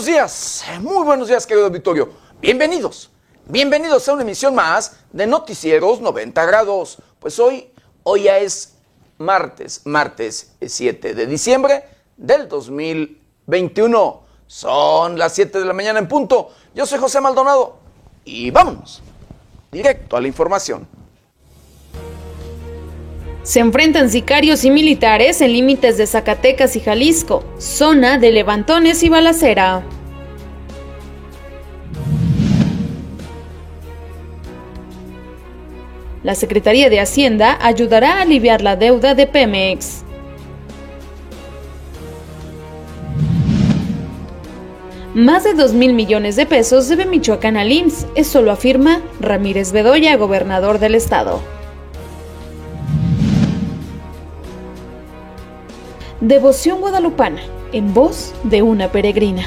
buenos días, muy buenos días, querido auditorio. Bienvenidos, bienvenidos a una emisión más de Noticieros 90 Grados. Pues hoy, hoy ya es martes, martes 7 de diciembre del 2021. Son las 7 de la mañana en punto. Yo soy José Maldonado y vámonos directo a la información. Se enfrentan sicarios y militares en límites de Zacatecas y Jalisco, zona de levantones y balacera. La Secretaría de Hacienda ayudará a aliviar la deuda de Pemex. Más de 2 mil millones de pesos debe Michoacán al IMSS, eso lo afirma Ramírez Bedoya, gobernador del estado. Devoción guadalupana, en voz de una peregrina.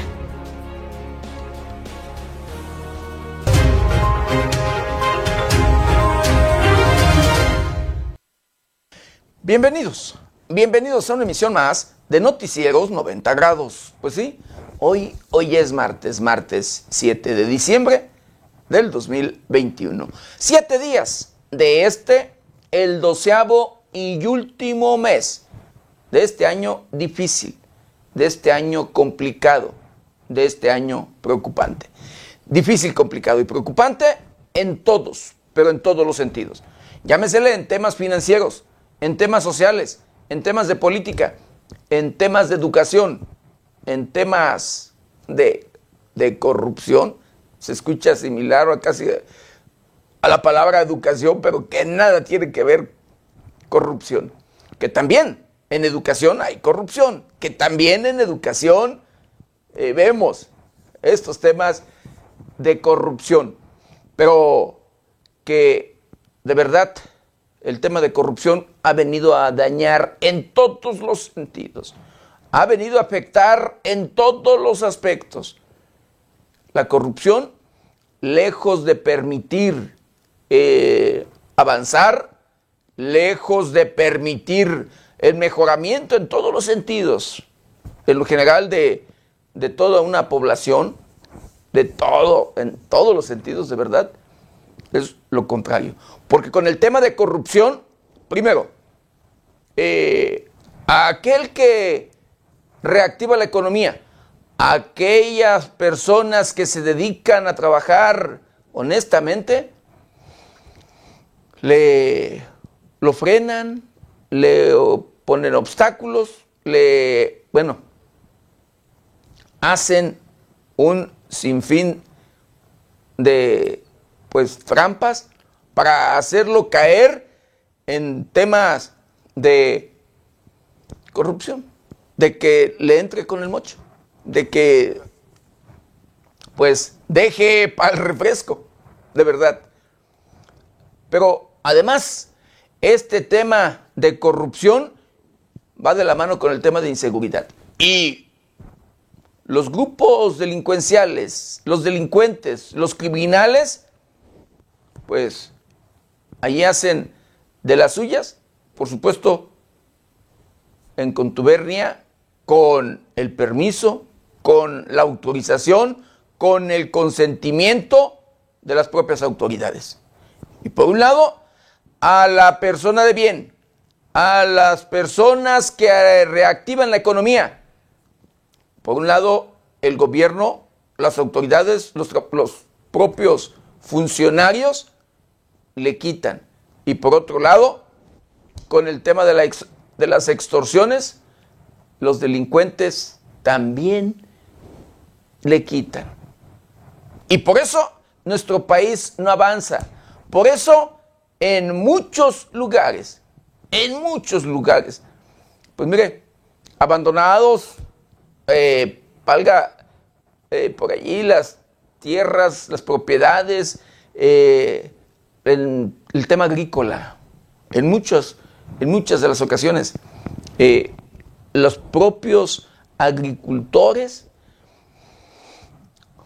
Bienvenidos, bienvenidos a una emisión más de Noticieros 90 grados. Pues sí, hoy, hoy es martes, martes 7 de diciembre del 2021. Siete días de este, el doceavo y último mes de este año difícil, de este año complicado, de este año preocupante. Difícil, complicado y preocupante en todos, pero en todos los sentidos. Llámesele en temas financieros, en temas sociales, en temas de política, en temas de educación, en temas de, de corrupción. Se escucha similar o casi a la palabra educación, pero que nada tiene que ver corrupción. Que también en educación hay corrupción, que también en educación eh, vemos estos temas de corrupción, pero que de verdad el tema de corrupción ha venido a dañar en todos los sentidos, ha venido a afectar en todos los aspectos. La corrupción, lejos de permitir eh, avanzar, lejos de permitir el mejoramiento en todos los sentidos, en lo general de, toda una población, de todo, en todos los sentidos, de verdad, es lo contrario. Porque con el tema de corrupción, primero, eh, aquel que reactiva la economía, aquellas personas que se dedican a trabajar honestamente, le lo frenan, le ponen obstáculos, le, bueno, hacen un sinfín de, pues, trampas para hacerlo caer en temas de corrupción, de que le entre con el mocho, de que, pues, deje para el refresco, de verdad. Pero además, este tema de corrupción va de la mano con el tema de inseguridad. Y los grupos delincuenciales, los delincuentes, los criminales, pues ahí hacen de las suyas, por supuesto, en contubernia, con el permiso, con la autorización, con el consentimiento de las propias autoridades. Y por un lado, a la persona de bien, a las personas que eh, reactivan la economía. Por un lado, el gobierno, las autoridades, los, propios funcionarios le quitan. Y por otro lado, con el tema de, de las extorsiones, los delincuentes también le quitan. Y por eso nuestro país no avanza. Por eso en muchos lugares, en muchos lugares. Pues mire, abandonados, eh, valga eh, por allí las tierras, las propiedades, eh, el, tema agrícola. En, muchos, en muchas de las ocasiones, los propios agricultores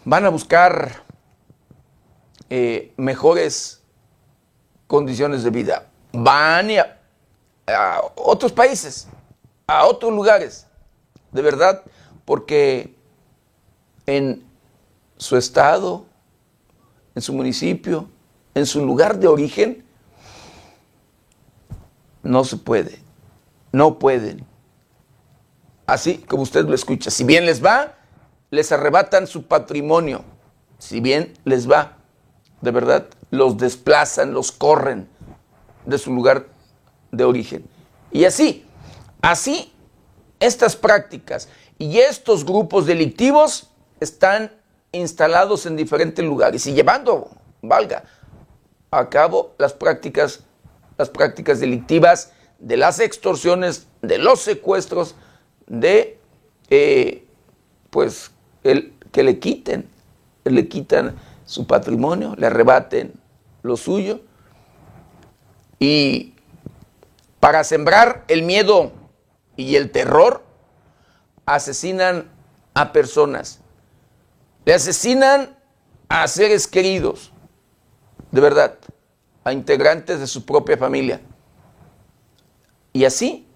van a buscar mejores condiciones de vida. Van a, otros países, a otros lugares, de verdad, porque en su estado, en su municipio, en su lugar de origen, no se puede, no pueden. Así como usted lo escucha, si bien les va, les arrebatan su patrimonio, si bien les va, de verdad, los desplazan, los corren de su lugar de origen. Y así, así, estas prácticas y estos grupos delictivos están instalados en diferentes lugares y llevando, valga, a cabo las prácticas, las prácticas delictivas de las extorsiones, de los secuestros, de, eh, pues, el, que le quiten, le quitan su patrimonio, le arrebaten lo suyo. Y para sembrar el miedo y el terror, asesinan a personas. Le asesinan a seres queridos, de verdad, a integrantes de su propia familia. Y así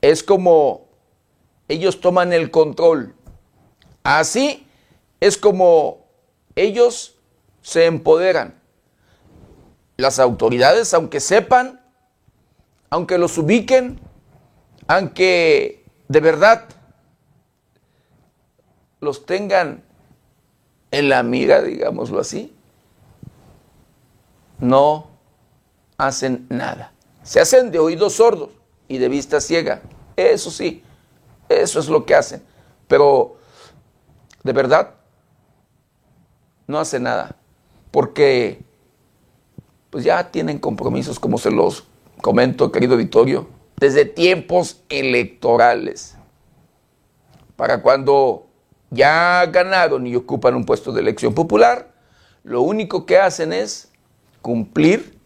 es como ellos toman el control. Así es como ellos se empoderan. Las autoridades, aunque sepan, aunque los ubiquen, aunque de verdad los tengan en la mira, digámoslo así, no hacen nada. Se hacen de oídos sordos y de vista ciega. Eso sí, eso es lo que hacen. Pero de verdad no hacen nada. Porque pues ya tienen compromisos, como se los comento, querido auditorio, desde tiempos electorales. Para cuando ya ganaron y ocupan un puesto de elección popular, lo único que hacen es cumplir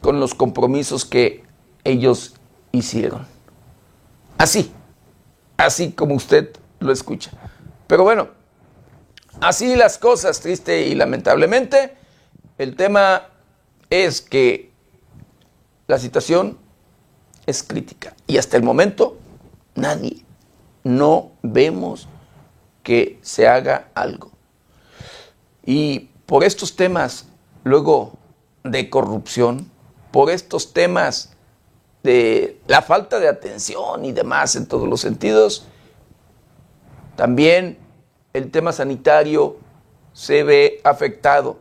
con los compromisos que ellos hicieron. Así, así como usted lo escucha. Pero bueno, así las cosas, triste y lamentablemente, el tema es que la situación es crítica y hasta el momento nadie, no vemos que se haga algo. Y por estos temas luego de corrupción, por estos temas de la falta de atención y demás en todos los sentidos, también el tema sanitario se ve afectado.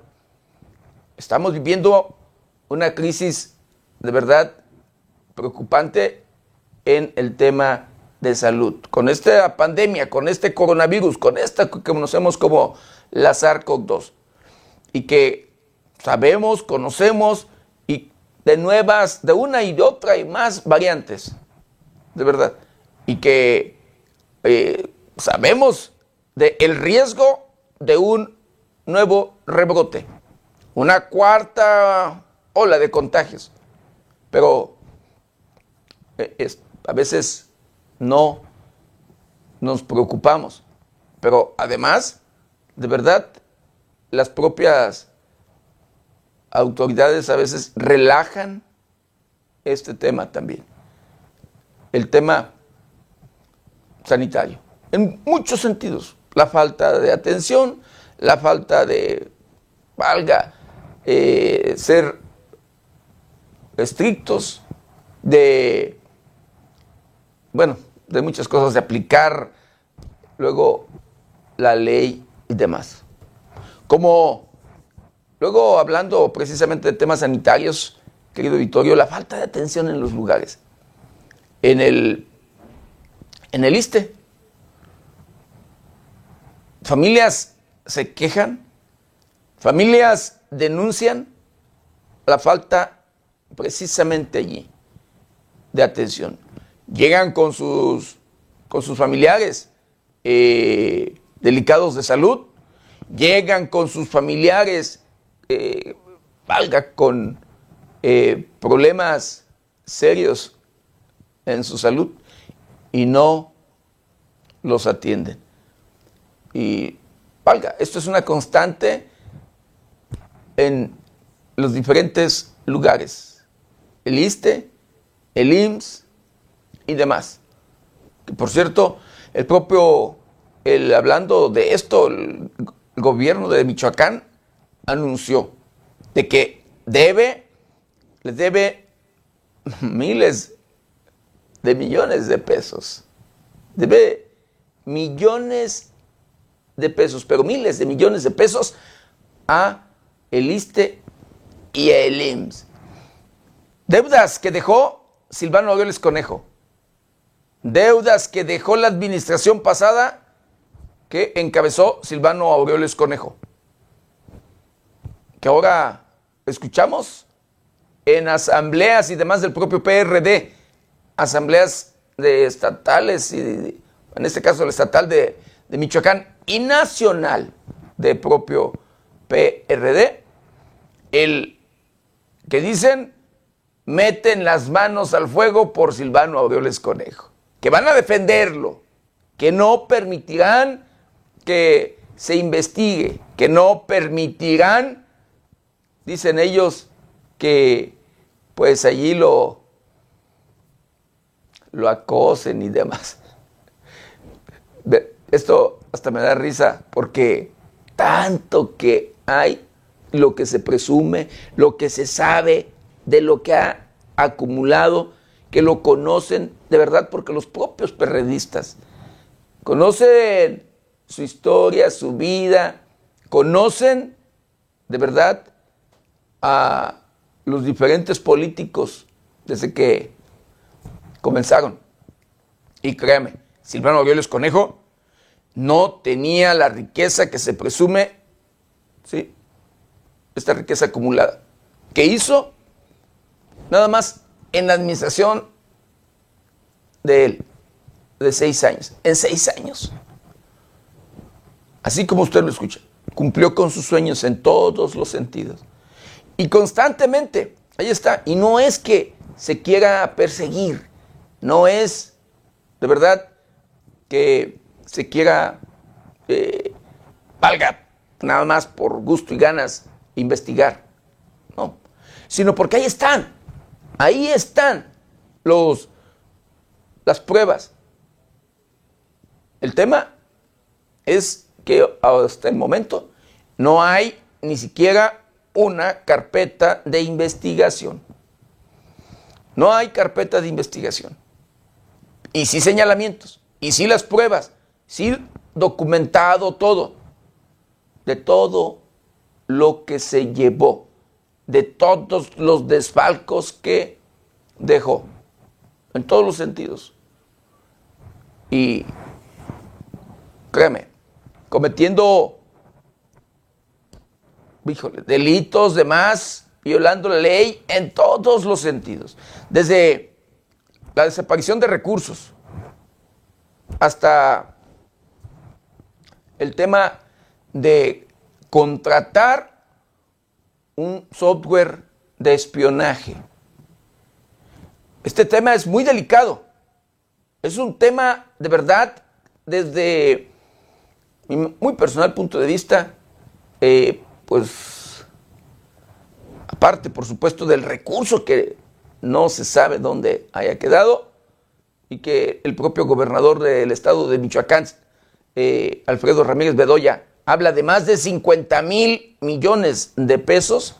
Estamos viviendo una crisis de verdad preocupante en el tema de salud. Con esta pandemia, con este coronavirus, con esta que conocemos como la SARS-CoV-2 y que sabemos, conocemos y de nuevas, de una y de otra y más variantes, de verdad, y que eh, sabemos del el riesgo de un nuevo rebrote, una cuarta ola de contagios, pero eh, a veces no nos preocupamos, pero además, de verdad, las propias autoridades a veces relajan este tema también. El tema sanitario. En muchos sentidos. La falta de atención, la falta de, valga, eh, ser estrictos, de, bueno, de muchas cosas, de aplicar luego la ley y demás. Como luego hablando precisamente de temas sanitarios, querido Vittorio, la falta de atención en los lugares. En el, en el ISTE, familias se quejan, familias denuncian la falta precisamente allí de atención. Llegan con sus, con sus familiares eh, delicados de salud llegan con sus familiares, eh, valga, con eh, problemas serios en su salud y no los atienden. Y valga, esto es una constante en los diferentes lugares. El ISTE, el IMSS y demás. por cierto, el propio el, hablando de esto, el, gobierno de Michoacán anunció de que debe, les debe miles de millones de pesos. Debe millones de pesos, pero miles de millones de pesos a el ISTE y a el IMSS. Deudas que dejó Silvano Aureoles Conejo. Deudas que dejó la administración pasada que encabezó Silvano Aureoles Conejo. Que ahora escuchamos en asambleas y demás del propio PRD, asambleas de estatales y en este caso el estatal de, de Michoacán y nacional del propio PRD, el que dicen meten las manos al fuego por Silvano Aureoles Conejo, que van a defenderlo, que no permitirán que se investigue, que no permitirán, dicen ellos, que pues allí lo, lo acosen y demás. Esto hasta me da risa porque tanto que hay, lo que se presume, lo que se sabe de lo que ha acumulado, que lo conocen de verdad porque los propios perredistas conocen su historia, su vida, conocen de verdad a los diferentes políticos desde que comenzaron. Y créame, Silvano Aureoles Conejo no tenía la riqueza que se presume, ¿sí? Esta riqueza acumulada. ¿Qué hizo? Nada más en la administración de él, de seis años. En seis años. Así como usted lo escucha, cumplió con sus sueños en todos los sentidos. Y constantemente, ahí está. Y no es que se quiera perseguir, no es de verdad que se quiera, eh, valga nada más por gusto y ganas investigar, no, sino porque ahí están, ahí están los, las pruebas. El tema es que hasta el momento no hay ni siquiera una carpeta de investigación. No hay carpeta de investigación. Y sí señalamientos, y sí las pruebas, sí documentado todo, de todo lo que se llevó, de todos los desfalcos que dejó, en todos los sentidos. Y créeme, cometiendo híjole, delitos, demás, violando la ley en todos los sentidos. Desde la desaparición de recursos hasta el tema de contratar un software de espionaje. Este tema es muy delicado. Es un tema de verdad desde mi muy personal punto de vista, eh, pues, aparte, por supuesto, del recurso que no se sabe dónde haya quedado y que el propio gobernador del estado de Michoacán eh, Alfredo Ramírez Bedoya, habla de más de 50 mil millones de pesos,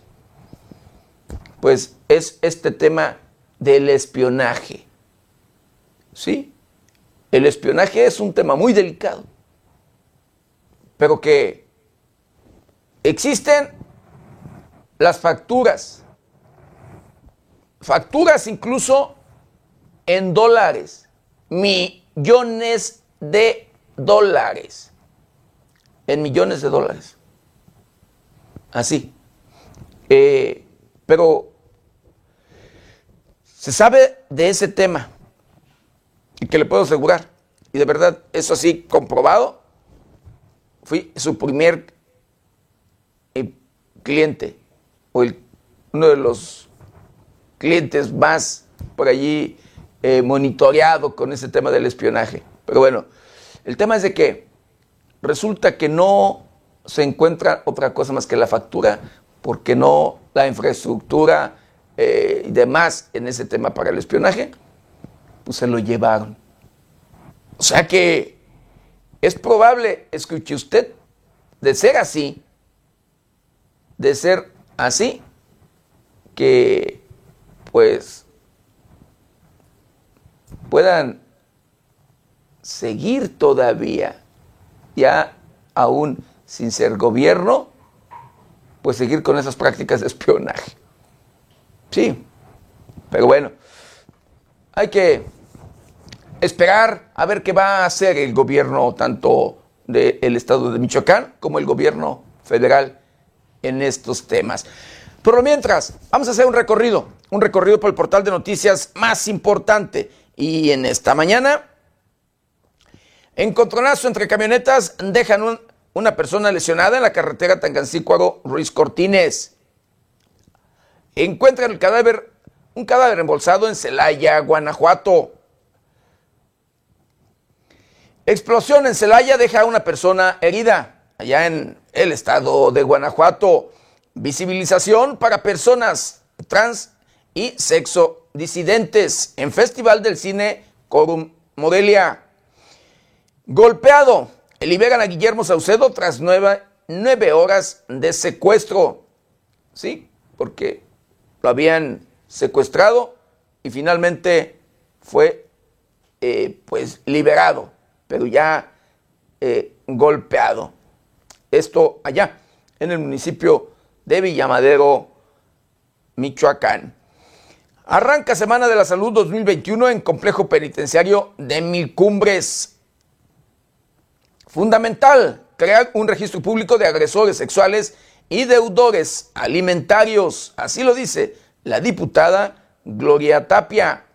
pues es este tema del espionaje. ¿Sí? El espionaje es un tema muy delicado, pero que existen las facturas, facturas incluso en dólares, millones de dólares. En millones de dólares. Así. Eh, pero se sabe de ese tema y que le puedo asegurar. Y de verdad, eso así comprobado. Fui su primer eh, cliente o uno de los clientes más por allí eh, monitoreado con ese tema del espionaje. Pero bueno, el tema es de que resulta que no se encuentra otra cosa más que la factura, porque no la infraestructura eh, y demás en ese tema para el espionaje, pues se lo llevaron. O sea que Es probable, escuche usted, de ser así, de ser así, que pues puedan seguir todavía, ya aún sin ser gobierno, pues seguir con esas prácticas de espionaje. Sí, pero bueno, hay que esperar a ver qué va a hacer el gobierno tanto del estado de Michoacán como el gobierno federal en estos temas. Pero mientras, vamos a hacer un recorrido, un recorrido por el portal de noticias más importante. Y en esta mañana, encontronazo entre camionetas dejan una persona lesionada en la carretera Tangancícuaro Ruiz Cortines. Encuentran el cadáver, un cadáver embolsado en Celaya, Guanajuato. Explosión en Celaya deja a una persona herida allá en el estado de Guanajuato. Visibilización para personas trans y sexo disidentes en Festival del Cine Corum Modelia. Golpeado. Liberan a Guillermo Saucedo tras nueve, nueve horas de secuestro. Sí, porque lo habían secuestrado y finalmente fue eh, pues liberado, pero ya eh, golpeado. Esto allá, en el municipio de Villamadero, Michoacán. Arranca Semana de la Salud 2021 en Complejo Penitenciario de Mil Cumbres. Fundamental, crear un registro público de agresores sexuales y deudores alimentarios. Así lo dice la diputada Gloria Tapia.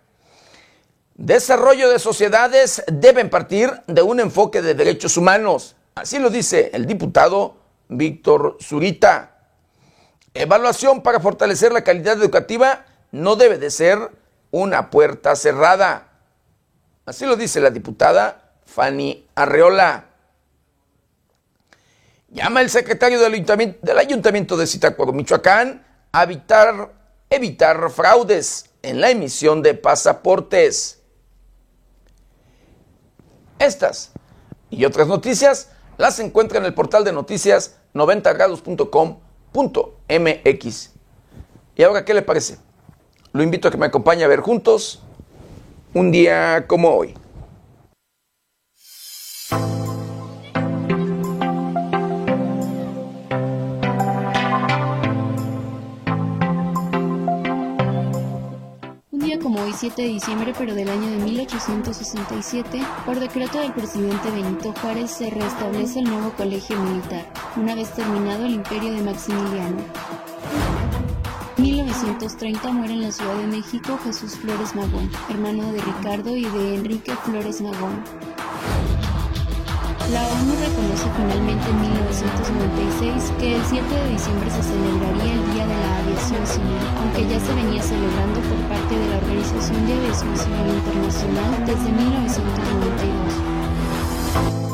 Desarrollo de sociedades deben partir de un enfoque de derechos humanos. Así lo dice el diputado Víctor Zurita. Evaluación para fortalecer la calidad educativa no debe de ser una puerta cerrada. Así lo dice la diputada Fanny Arreola. Llama el secretario del Ayuntamiento, de Zitácuaro, Michoacán, a evitar, evitar fraudes en la emisión de pasaportes. Estas y otras noticias las encuentra en el portal de noticias 90grados.com.mx. ¿Y ahora qué le parece? Lo invito a que me acompañe a ver juntos un día como hoy. Como hoy 7 de diciembre pero del año de 1867, por decreto del presidente Benito Juárez se restablece el nuevo colegio militar, una vez terminado el imperio de Maximiliano. 1930 muere en la Ciudad de México Jesús Flores Magón, hermano de Ricardo y de Enrique Flores Magón. La ONU reconoce finalmente en 1996 que el 7 de diciembre se celebraría el Día de la Aviación Civil, aunque ya se venía celebrando por parte de la Organización de Aviación Civil Internacional desde 1992.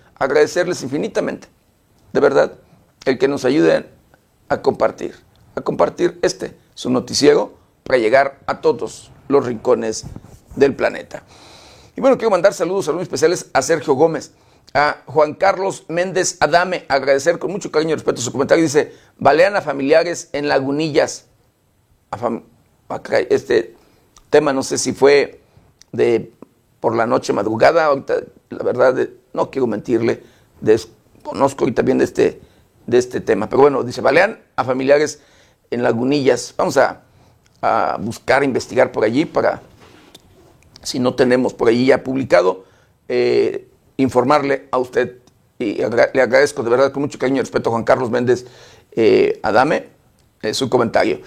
agradecerles infinitamente, de verdad, el que nos ayuden a compartir, a compartir este, su noticiero, para llegar a todos los rincones del planeta. Y bueno, quiero mandar saludos, saludos especiales a Sergio Gómez, a Juan Carlos Méndez Adame, agradecer con mucho cariño y respeto su comentario. Dice, balean a familiares en Lagunillas. este tema no sé si fue de por la noche madrugada, ahorita la verdad no quiero mentirle, desconozco ahorita bien de este, de este tema. Pero bueno, dice, balean a familiares en Lagunillas. Vamos a, a buscar, investigar por allí para, si no tenemos por allí ya publicado, eh, informarle a usted y le agradezco de verdad con mucho cariño y respeto a Juan Carlos Méndez eh, Adame eh, su comentario.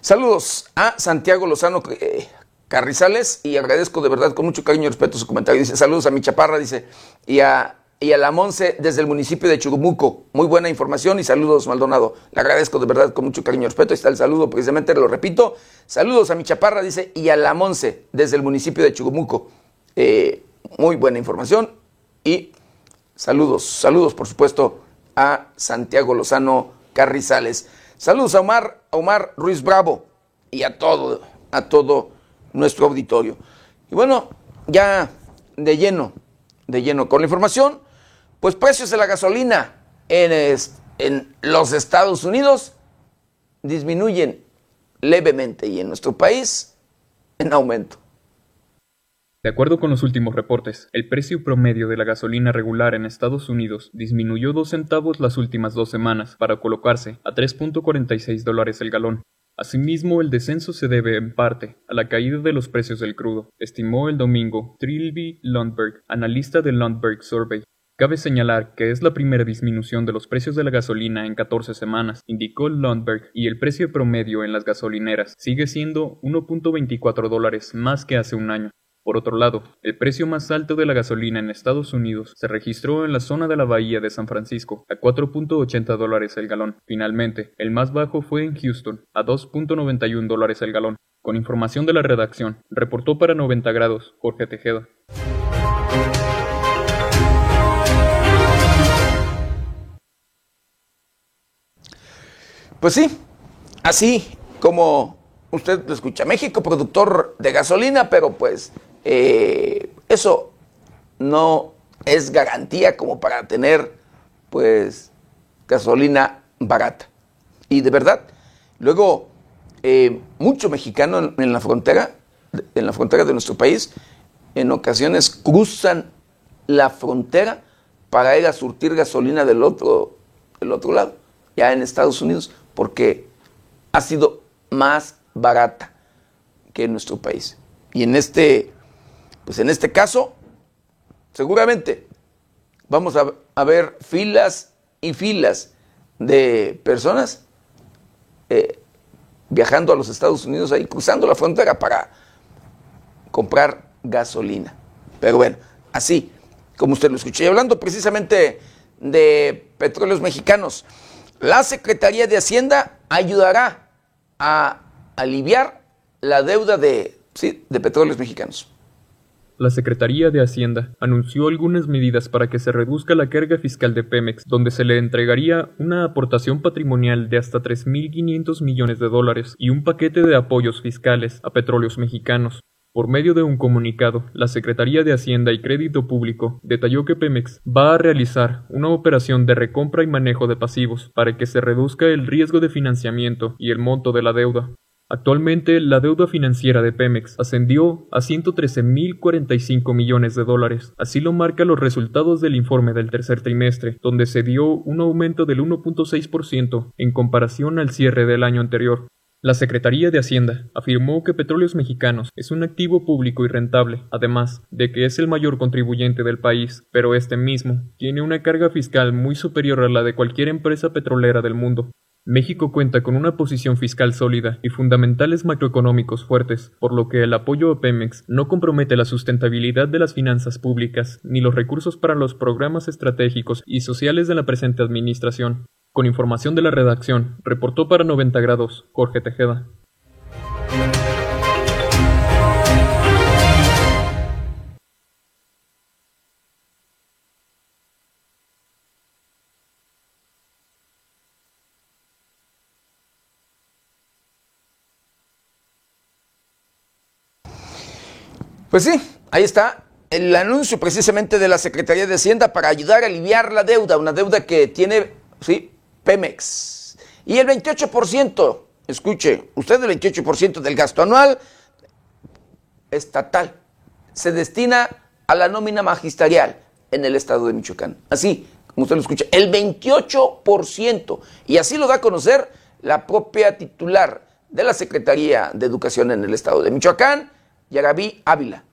Saludos a Santiago Lozano eh, Carrizales y agradezco de verdad con mucho cariño y respeto su comentario. Dice saludos a mi chaparra, dice, y a, y a la Monse desde el municipio de Chugumuco. Muy buena información y saludos Maldonado. Le agradezco de verdad con mucho cariño y respeto. Ahí está el saludo, precisamente lo repito. Saludos a mi chaparra, dice, y a la Monse desde el municipio de Chugumuco. muy buena información y Saludos, saludos por supuesto a Santiago Lozano Carrizales. Saludos a Omar, Omar Ruiz Bravo y a todo, a todo nuestro auditorio. Y bueno, ya de lleno, de lleno con la información, pues precios de la gasolina en, en los Estados Unidos disminuyen levemente y en nuestro país en aumento. De acuerdo con los últimos reportes, el precio promedio de la gasolina regular en Estados Unidos disminuyó dos centavos las últimas dos semanas para colocarse a 3.46 dólares el galón. Asimismo, el descenso se debe en parte a la caída de los precios del crudo, estimó el domingo Trilby Lundberg, analista del Lundberg Survey. Cabe señalar que es la primera disminución de los precios de la gasolina en 14 semanas, indicó Lundberg, y el precio promedio en las gasolineras sigue siendo 1.24 dólares más que hace un año. Por otro lado, el precio más alto de la gasolina en Estados Unidos se registró en la zona de la bahía de San Francisco, a 4.80 dólares el galón. Finalmente, el más bajo fue en Houston, a 2.91 dólares el galón. Con información de la redacción, reportó para 90 grados Jorge Tejeda. Pues sí, así como usted lo escucha, México productor de gasolina, pero pues eh, eso no es garantía como para tener pues gasolina barata. Y de verdad, luego eh, mucho mexicano en, la frontera, en la frontera de nuestro país, en ocasiones cruzan la frontera para ir a surtir gasolina del otro, del otro lado, ya en Estados Unidos, porque ha sido más barata que en nuestro país. Y en este pues en este caso, seguramente vamos a, ver filas y filas de personas eh, viajando a los Estados Unidos, ahí cruzando la frontera para comprar gasolina. Pero bueno, así como usted lo escuchó. Y hablando precisamente de petróleos mexicanos, la Secretaría de Hacienda ayudará a aliviar la deuda de, de petróleos mexicanos la Secretaría de Hacienda anunció algunas medidas para que se reduzca la carga fiscal de Pemex, donde se le entregaría una aportación patrimonial de hasta 3.500 millones de dólares y un paquete de apoyos fiscales a petróleos mexicanos. Por medio de un comunicado, la Secretaría de Hacienda y Crédito Público detalló que Pemex va a realizar una operación de recompra y manejo de pasivos para que se reduzca el riesgo de financiamiento y el monto de la deuda. Actualmente, la deuda financiera de Pemex ascendió a 113.045 millones de dólares. Así lo marcan los resultados del informe del tercer trimestre, donde se dio un aumento del 1.6% en comparación al cierre del año anterior. La Secretaría de Hacienda afirmó que Petróleos Mexicanos es un activo público y rentable, además de que es el mayor contribuyente del país, pero este mismo tiene una carga fiscal muy superior a la de cualquier empresa petrolera del mundo. México cuenta con una posición fiscal sólida y fundamentales macroeconómicos fuertes, por lo que el apoyo a Pemex no compromete la sustentabilidad de las finanzas públicas ni los recursos para los programas estratégicos y sociales de la presente administración. Con información de la redacción, reportó para 90 grados Jorge Tejeda. Pues sí, ahí está el anuncio precisamente de la Secretaría de Hacienda para ayudar a aliviar la deuda, una deuda que tiene, sí, Pemex. Y el 28%, escuche, usted el 28% del gasto anual estatal se destina a la nómina magisterial en el estado de Michoacán. Así, como usted lo escucha, el 28%. Y así lo da a conocer la propia titular de la Secretaría de Educación en el estado de Michoacán, Yarabí Ávila.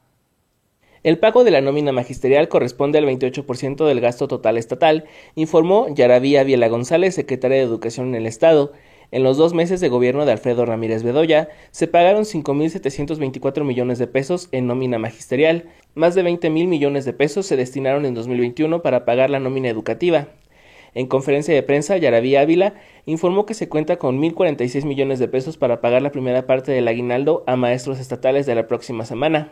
El pago de la nómina magisterial corresponde al 28% del gasto total estatal, informó Yaravía Viela González, secretaria de Educación en el Estado. En los dos meses de gobierno de Alfredo Ramírez Bedoya, se pagaron 5.724 millones de pesos en nómina magisterial. Más de 20 mil millones de pesos se destinaron en 2021 para pagar la nómina educativa. En conferencia de prensa, Yaraví Ávila informó que se cuenta con 1.046 millones de pesos para pagar la primera parte del aguinaldo a maestros estatales de la próxima semana.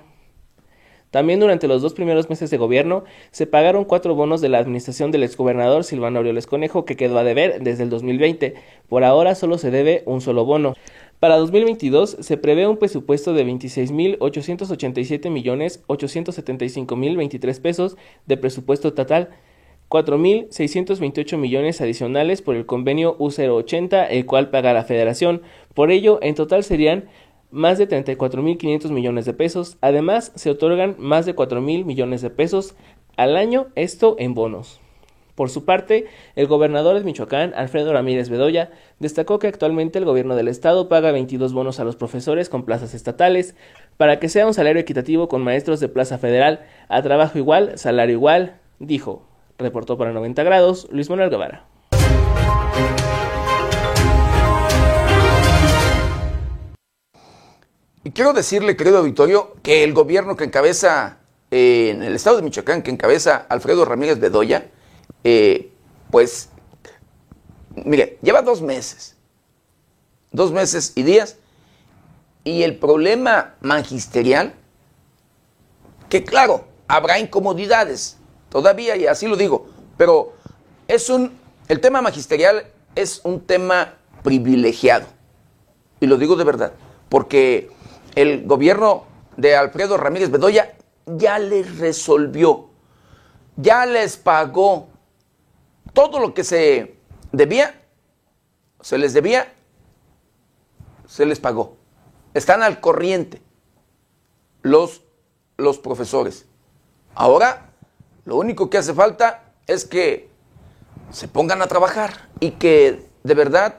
También durante los dos primeros meses de gobierno se pagaron cuatro bonos de la administración del exgobernador Silvano Aureoles Conejo que quedó a deber desde el 2020. Por ahora solo se debe un solo bono. Para 2022 se prevé un presupuesto de 26.887 millones 875 mil 23 pesos de presupuesto total, 4.628 millones adicionales por el convenio U080, el cual paga la federación. Por ello, en total serían más de 34.500 millones de pesos. Además, se otorgan más de 4.000 millones de pesos al año, esto en bonos. Por su parte, el gobernador de Michoacán, Alfredo Ramírez Bedoya, destacó que actualmente el gobierno del estado paga 22 bonos a los profesores con plazas estatales para que sea un salario equitativo con maestros de plaza federal a trabajo igual, salario igual, dijo. Reportó para 90 grados Luis Manuel Guevara. Y quiero decirle, querido auditorio, que el gobierno que encabeza eh, en el estado de Michoacán, que encabeza Alfredo Ramírez Bedoya, eh, pues, mire, lleva dos meses, dos meses y días, y el problema magisterial, que claro, habrá incomodidades todavía, y así lo digo, pero es un, el tema magisterial es un tema privilegiado, y lo digo de verdad, porque el gobierno de Alfredo Ramírez Bedoya ya les resolvió, ya les pagó todo lo que se debía, se les debía, se les pagó. Están al corriente los, los profesores. Ahora, lo único que hace falta es que se pongan a trabajar y que de verdad,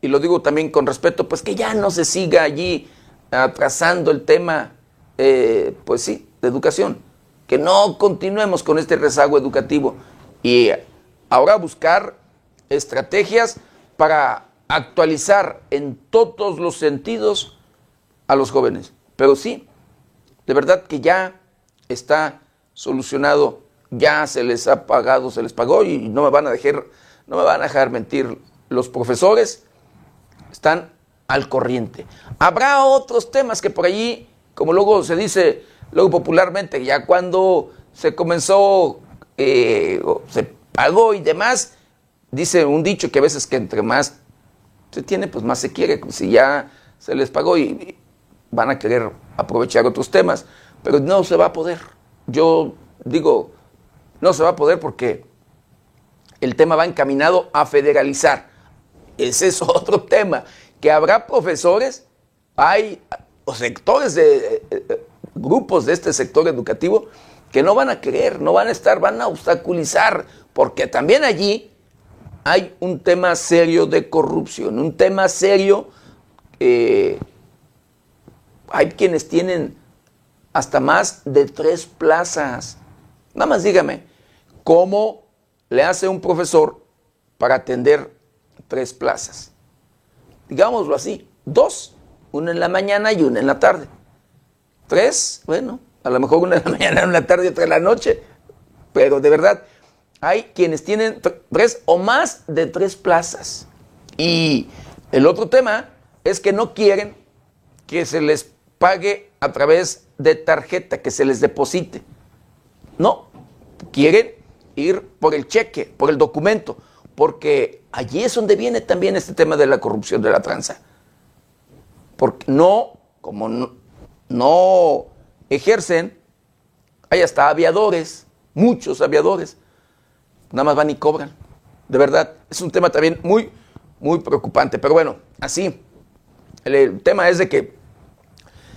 y lo digo también con respeto, pues que ya no se siga allí atrasando el tema, eh, pues sí, de educación. Que no continuemos con este rezago educativo y ahora buscar estrategias para actualizar en todos los sentidos a los jóvenes. Pero sí, de verdad que ya está solucionado, ya se les ha pagado, se les pagó y no me van a dejar, no me van a dejar mentir. Los profesores están al corriente. Habrá otros temas que por allí, como luego se dice, luego popularmente, ya cuando se comenzó, eh, se pagó y demás, dice un dicho que a veces que entre más se tiene, pues más se quiere, si ya se les pagó y van a querer aprovechar otros temas, pero no se va a poder. Yo digo, no se va a poder porque el tema va encaminado a federalizar. Ese es otro tema que habrá profesores, hay sectores de eh, eh, grupos de este sector educativo que no van a querer, no van a estar, van a obstaculizar, porque también allí hay un tema serio de corrupción, un tema serio, eh, hay quienes tienen hasta más de tres plazas. Nada más dígame, ¿cómo le hace un profesor para atender tres plazas? digámoslo así, dos, una en la mañana y una en la tarde. Tres, bueno, a lo mejor una en la mañana, una en la tarde y otra en la noche, pero de verdad, hay quienes tienen tres o más de tres plazas. Y el otro tema es que no quieren que se les pague a través de tarjeta, que se les deposite. No, quieren ir por el cheque, por el documento porque allí es donde viene también este tema de la corrupción de la tranza. Porque no, como no, ejercen, hay hasta aviadores, muchos aviadores, nada más van y cobran. De verdad, es un tema también muy, muy preocupante. Pero bueno, así, el, tema es de que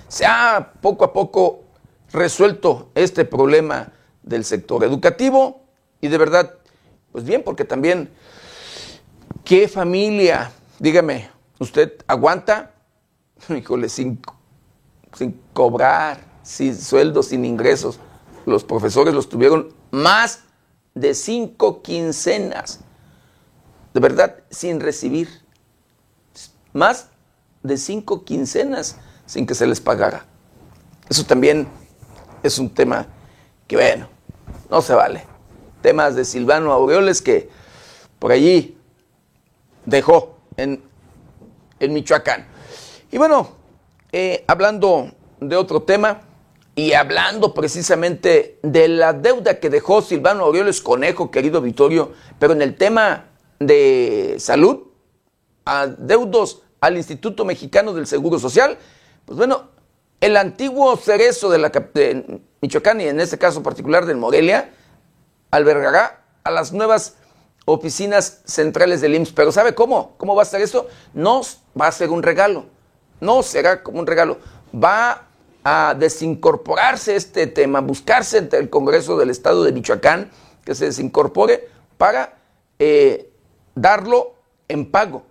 se ha poco a poco resuelto este problema del sector educativo y de verdad, pues bien, porque también ¿Qué familia? Dígame, ¿usted aguanta? Híjole, sin, sin cobrar, sin sueldo, sin ingresos. los profesores los tuvieron más de cinco quincenas, de verdad, sin recibir. Más de cinco quincenas sin que se les pagara. Eso también es un tema que, bueno, no se vale. Temas de Silvano Aureoles que por allí dejó en, Michoacán. Y bueno, eh, hablando de otro tema y hablando precisamente de la deuda que dejó Silvano Aureoles Conejo, querido Vittorio, pero en el tema de salud, deudos al Instituto Mexicano del Seguro Social, pues bueno, el antiguo cerezo de, la, de Michoacán y en este caso particular del Morelia, albergará a las nuevas oficinas centrales del IMSS. Pero ¿sabe cómo? ¿Cómo va a ser eso? No va a ser un regalo. No será como un regalo. Va a desincorporarse este tema, buscarse entre el Congreso del Estado de Michoacán que se desincorpore para eh, darlo en pago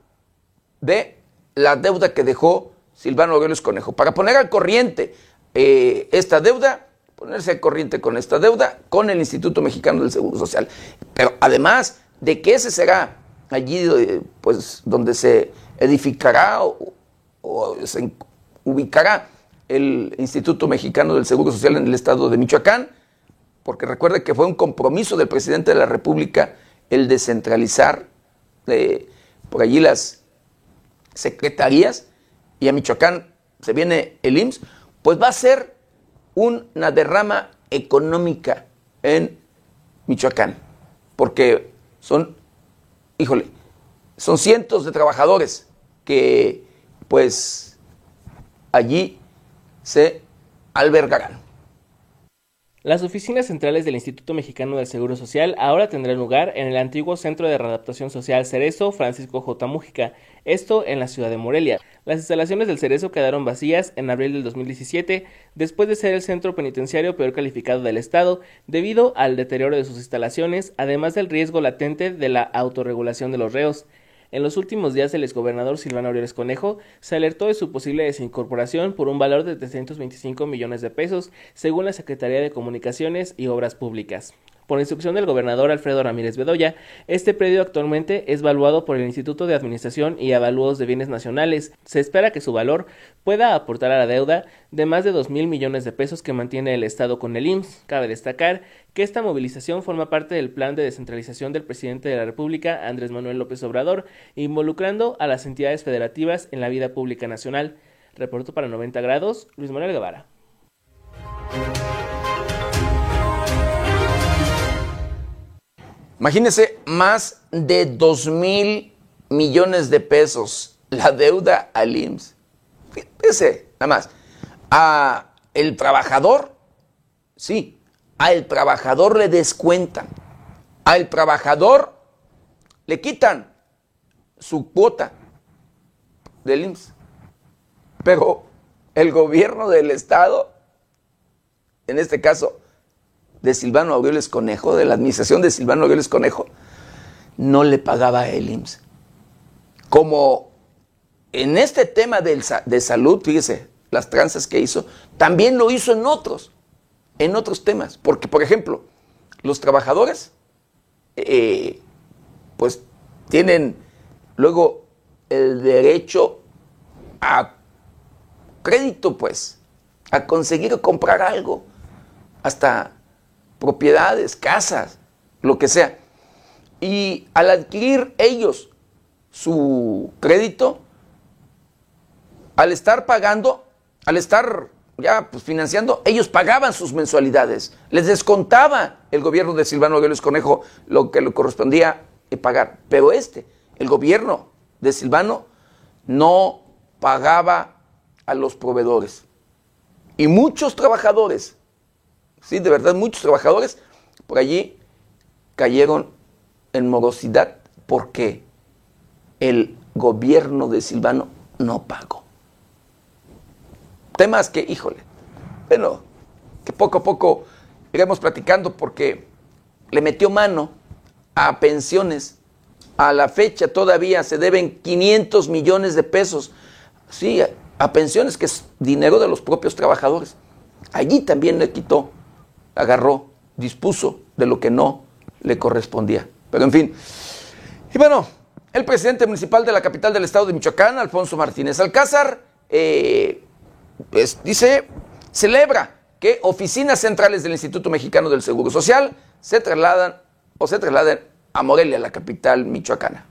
de la deuda que dejó Silvano Aureoles Conejo. Para poner al corriente eh, esta deuda, ponerse corriente con esta deuda con el Instituto Mexicano del Seguro Social. Pero además de que ese será allí eh, pues, donde se edificará o, se ubicará el Instituto Mexicano del Seguro Social en el estado de Michoacán, porque recuerde que fue un compromiso del presidente de la República el descentralizar eh, por allí las secretarías y a Michoacán se viene el IMSS, pues va a ser una derrama económica en Michoacán, porque son, híjole, son cientos de trabajadores que pues allí se albergarán. Las oficinas centrales del Instituto Mexicano del Seguro Social ahora tendrán lugar en el antiguo Centro de Readaptación Social Cerezo Francisco J. Mújica, esto en la ciudad de Morelia. Las instalaciones del Cerezo quedaron vacías en abril del 2017, después de ser el centro penitenciario peor calificado del Estado, debido al deterioro de sus instalaciones, además del riesgo latente de la autorregulación de los reos. En los últimos días, el exgobernador Silvano Aureoles Conejo se alertó de su posible desincorporación por un valor de 325 millones de pesos, según la Secretaría de Comunicaciones y Obras Públicas. Por instrucción del gobernador Alfredo Ramírez Bedoya, este predio actualmente es valuado por el Instituto de Administración y Avalúos de Bienes Nacionales. Se espera que su valor pueda aportar a la deuda de más de 2 mil millones de pesos que mantiene el Estado con el IMSS. Cabe destacar que esta movilización forma parte del plan de descentralización del presidente de la República, Andrés Manuel López Obrador, involucrando a las entidades federativas en la vida pública nacional. Reporto para 90 grados, Luis Manuel Guevara. Imagínense, más de 2 mil millones de pesos la deuda al IMSS. Fíjese, nada más. A el trabajador, sí, al trabajador le descuentan. Al trabajador le quitan su cuota del IMSS. Pero el gobierno del Estado, en este caso, de Silvano Aureoles Conejo, de la administración de Silvano Aureoles Conejo, no le pagaba el IMSS. Como en este tema de salud, fíjese, las tranzas que hizo, también lo hizo en otros, en otros temas. Porque, por ejemplo, los trabajadores, eh, pues tienen luego el derecho a crédito, pues, a conseguir comprar algo, hasta propiedades, casas, lo que sea. Y al adquirir ellos su crédito, al estar pagando, al estar ya pues, financiando, ellos pagaban sus mensualidades. Les descontaba el gobierno de Silvano Aureoles Conejo lo que le correspondía pagar. Pero este, el gobierno de Silvano, no pagaba a los proveedores. Y muchos trabajadores Sí, de verdad, muchos trabajadores por allí cayeron en morosidad porque el gobierno de Silvano no pagó. Temas que, híjole, bueno, que poco a poco iremos platicando porque le metió mano a pensiones. A la fecha todavía se deben 500 millones de pesos, sí, a, pensiones que es dinero de los propios trabajadores. Allí también le quitó agarró, dispuso de lo que no le correspondía. Pero en fin. Y bueno, el presidente municipal de la capital del estado de Michoacán, Alfonso Martínez Alcázar, eh, pues, dice, celebra que oficinas centrales del Instituto Mexicano del Seguro Social se trasladan o se trasladen a Morelia, la capital michoacana.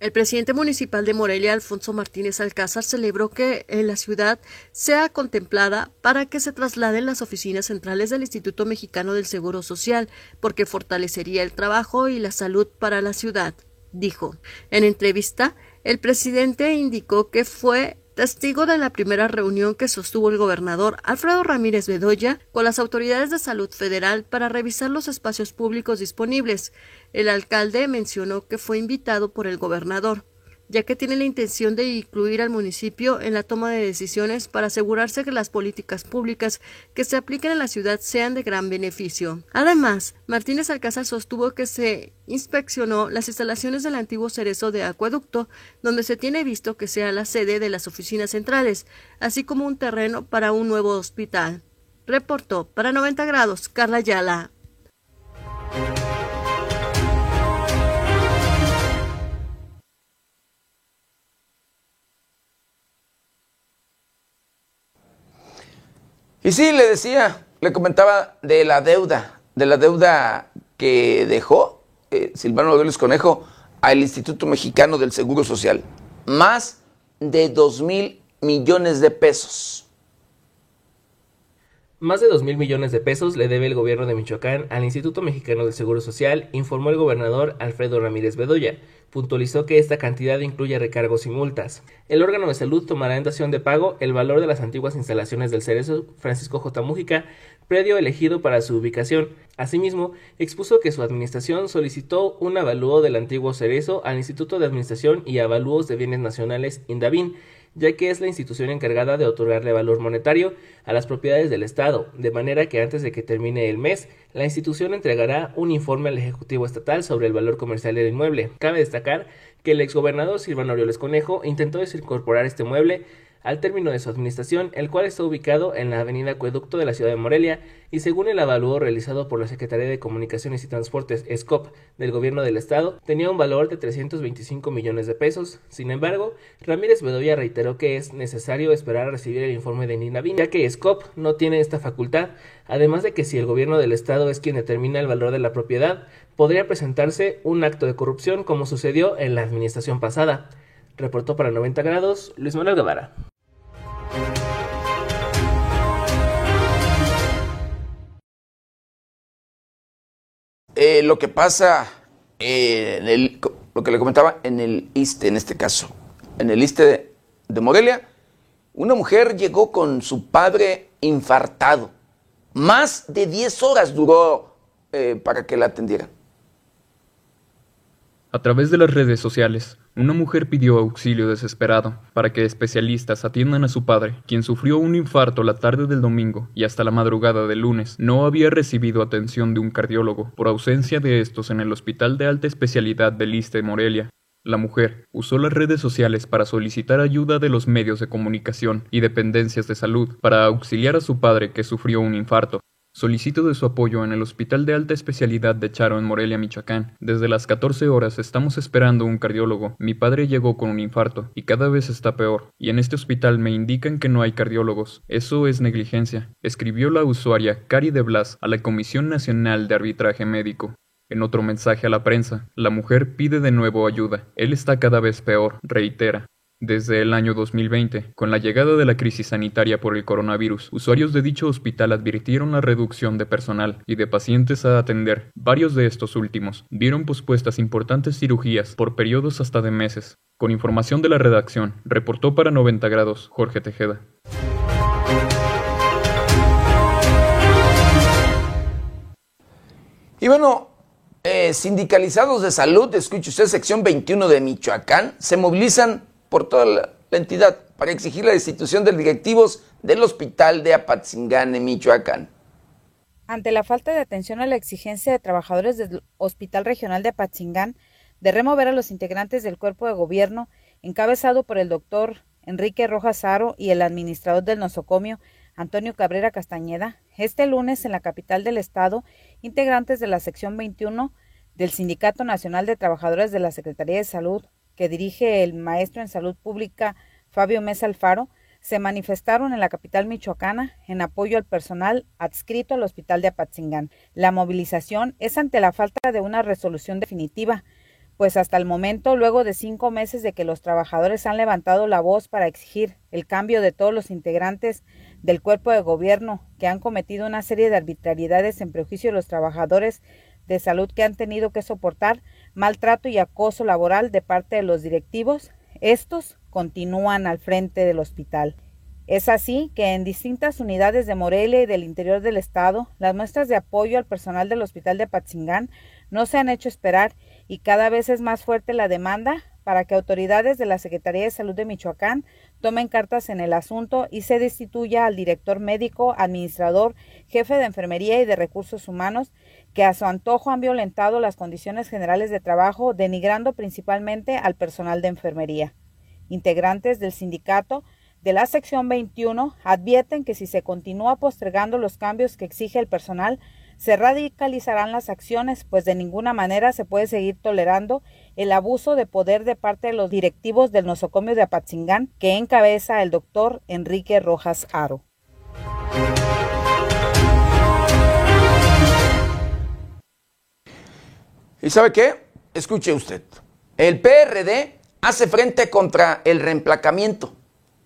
El presidente municipal de Morelia, Alfonso Martínez Alcázar, celebró que en la ciudad sea contemplada para que se trasladen las oficinas centrales del Instituto Mexicano del Seguro Social, porque fortalecería el trabajo y la salud para la ciudad, dijo. En entrevista, el presidente indicó que fue testigo de la primera reunión que sostuvo el gobernador Alfredo Ramírez Bedoya con las autoridades de salud federal para revisar los espacios públicos disponibles. El alcalde mencionó que fue invitado por el gobernador ya que tiene la intención de incluir al municipio en la toma de decisiones para asegurarse que las políticas públicas que se apliquen en la ciudad sean de gran beneficio. Además, Martínez Alcázar sostuvo que se inspeccionó las instalaciones del antiguo cerezo de acueducto, donde se tiene visto que sea la sede de las oficinas centrales, así como un terreno para un nuevo hospital. Reportó para 90 grados Carla Ayala. Y sí, le decía, le comentaba de la deuda, de la deuda que dejó eh, Silvano Aureoles Conejo al Instituto Mexicano del Seguro Social. Más de 2 mil millones de pesos. Más de 2 mil millones de pesos le debe el gobierno de Michoacán al Instituto Mexicano del Seguro Social, informó el gobernador Alfredo Ramírez Bedoya puntualizó que esta cantidad incluye recargos y multas. El órgano de salud tomará en dación de pago el valor de las antiguas instalaciones del Cerezo Francisco J. Mújica, predio elegido para su ubicación. Asimismo, expuso que su administración solicitó un avalúo del antiguo Cerezo al Instituto de Administración y Avalúos de Bienes Nacionales INDAVIN, ya que es la institución encargada de otorgarle valor monetario a las propiedades del Estado, de manera que antes de que termine el mes, la institución entregará un informe al Ejecutivo Estatal sobre el valor comercial del inmueble. Cabe destacar que el exgobernador Silvano Orioles Conejo intentó desincorporar este mueble al término de su administración, el cual está ubicado en la avenida Acueducto de la ciudad de Morelia y según el avalúo realizado por la Secretaría de Comunicaciones y Transportes SCOP del gobierno del estado, tenía un valor de 325 millones de pesos. Sin embargo, Ramírez Bedoya reiteró que es necesario esperar a recibir el informe de Nina ya que SCOP no tiene esta facultad, además de que si el gobierno del estado es quien determina el valor de la propiedad, podría presentarse un acto de corrupción como sucedió en la administración pasada. Reportó para 90 grados Luis Manuel Guevara. Eh, lo que pasa eh, en el, lo que le comentaba en el ISTE, en este caso, en el ISTE de, Morelia, una mujer llegó con su padre infartado. Más de 10 horas duró eh, para que la atendieran. A través de las redes sociales, una mujer pidió auxilio desesperado para que especialistas atiendan a su padre, quien sufrió un infarto la tarde del domingo y hasta la madrugada del lunes no había recibido atención de un cardiólogo por ausencia de estos en el Hospital de Alta Especialidad de Liste Morelia. La mujer usó las redes sociales para solicitar ayuda de los medios de comunicación y dependencias de salud para auxiliar a su padre que sufrió un infarto. Solicito de su apoyo en el Hospital de Alta Especialidad de Charo en Morelia, Michoacán. Desde las 14 horas estamos esperando un cardiólogo. Mi padre llegó con un infarto y cada vez está peor. Y en este hospital me indican que no hay cardiólogos. Eso es negligencia, escribió la usuaria Cari de Blas a la Comisión Nacional de Arbitraje Médico. En otro mensaje a la prensa, la mujer pide de nuevo ayuda. Él está cada vez peor, reitera. Desde el año 2020, con la llegada de la crisis sanitaria por el coronavirus, usuarios de dicho hospital advirtieron la reducción de personal y de pacientes a atender. Varios de estos últimos vieron pospuestas importantes cirugías por periodos hasta de meses. Con información de la redacción, reportó para 90 grados Jorge Tejeda. Y bueno, eh, sindicalizados de salud, escuche usted, sección 21 de Michoacán, se movilizan por toda la, entidad para exigir la destitución de directivos del hospital de Apatzingán en Michoacán. Ante la falta de atención a la exigencia de trabajadores del Hospital Regional de Apatzingán de remover a los integrantes del cuerpo de gobierno, encabezado por el doctor Enrique Rojas Aro y el administrador del nosocomio, Antonio Cabrera Castañeda, Este lunes en la capital del estado, integrantes de la sección 21 del Sindicato Nacional de Trabajadores de la Secretaría de Salud, que dirige el maestro en salud pública Fabio Mesa Alfaro, se manifestaron en la capital michoacana en apoyo al personal adscrito al hospital de Apatzingán. La movilización es ante la falta de una resolución definitiva, pues hasta el momento, luego de cinco meses de que los trabajadores han levantado la voz para exigir el cambio de todos los integrantes del cuerpo de gobierno que han cometido una serie de arbitrariedades en prejuicio de los trabajadores de salud que han tenido que soportar maltrato y acoso laboral de parte de los directivos, estos continúan al frente del hospital. Es así que en distintas unidades de Morelia y del interior del estado, las muestras de apoyo al personal del hospital de Patzingán no se han hecho esperar y cada vez es más fuerte la demanda para que autoridades de la Secretaría de Salud de Michoacán tomen cartas en el asunto y se destituya al director médico, administrador, jefe de enfermería y de recursos humanos que a su antojo han violentado las condiciones generales de trabajo, denigrando principalmente al personal de enfermería. Integrantes del sindicato de la sección 21 advierten que si se continúa postergando los cambios que exige el personal, se radicalizarán las acciones, pues de ninguna manera se puede seguir tolerando el abuso de poder de parte de los directivos del nosocomio de Apatzingán que encabeza el doctor Enrique Rojas Aro. ¿Y sabe qué? Escuche usted. El PRD hace frente contra el reemplacamiento.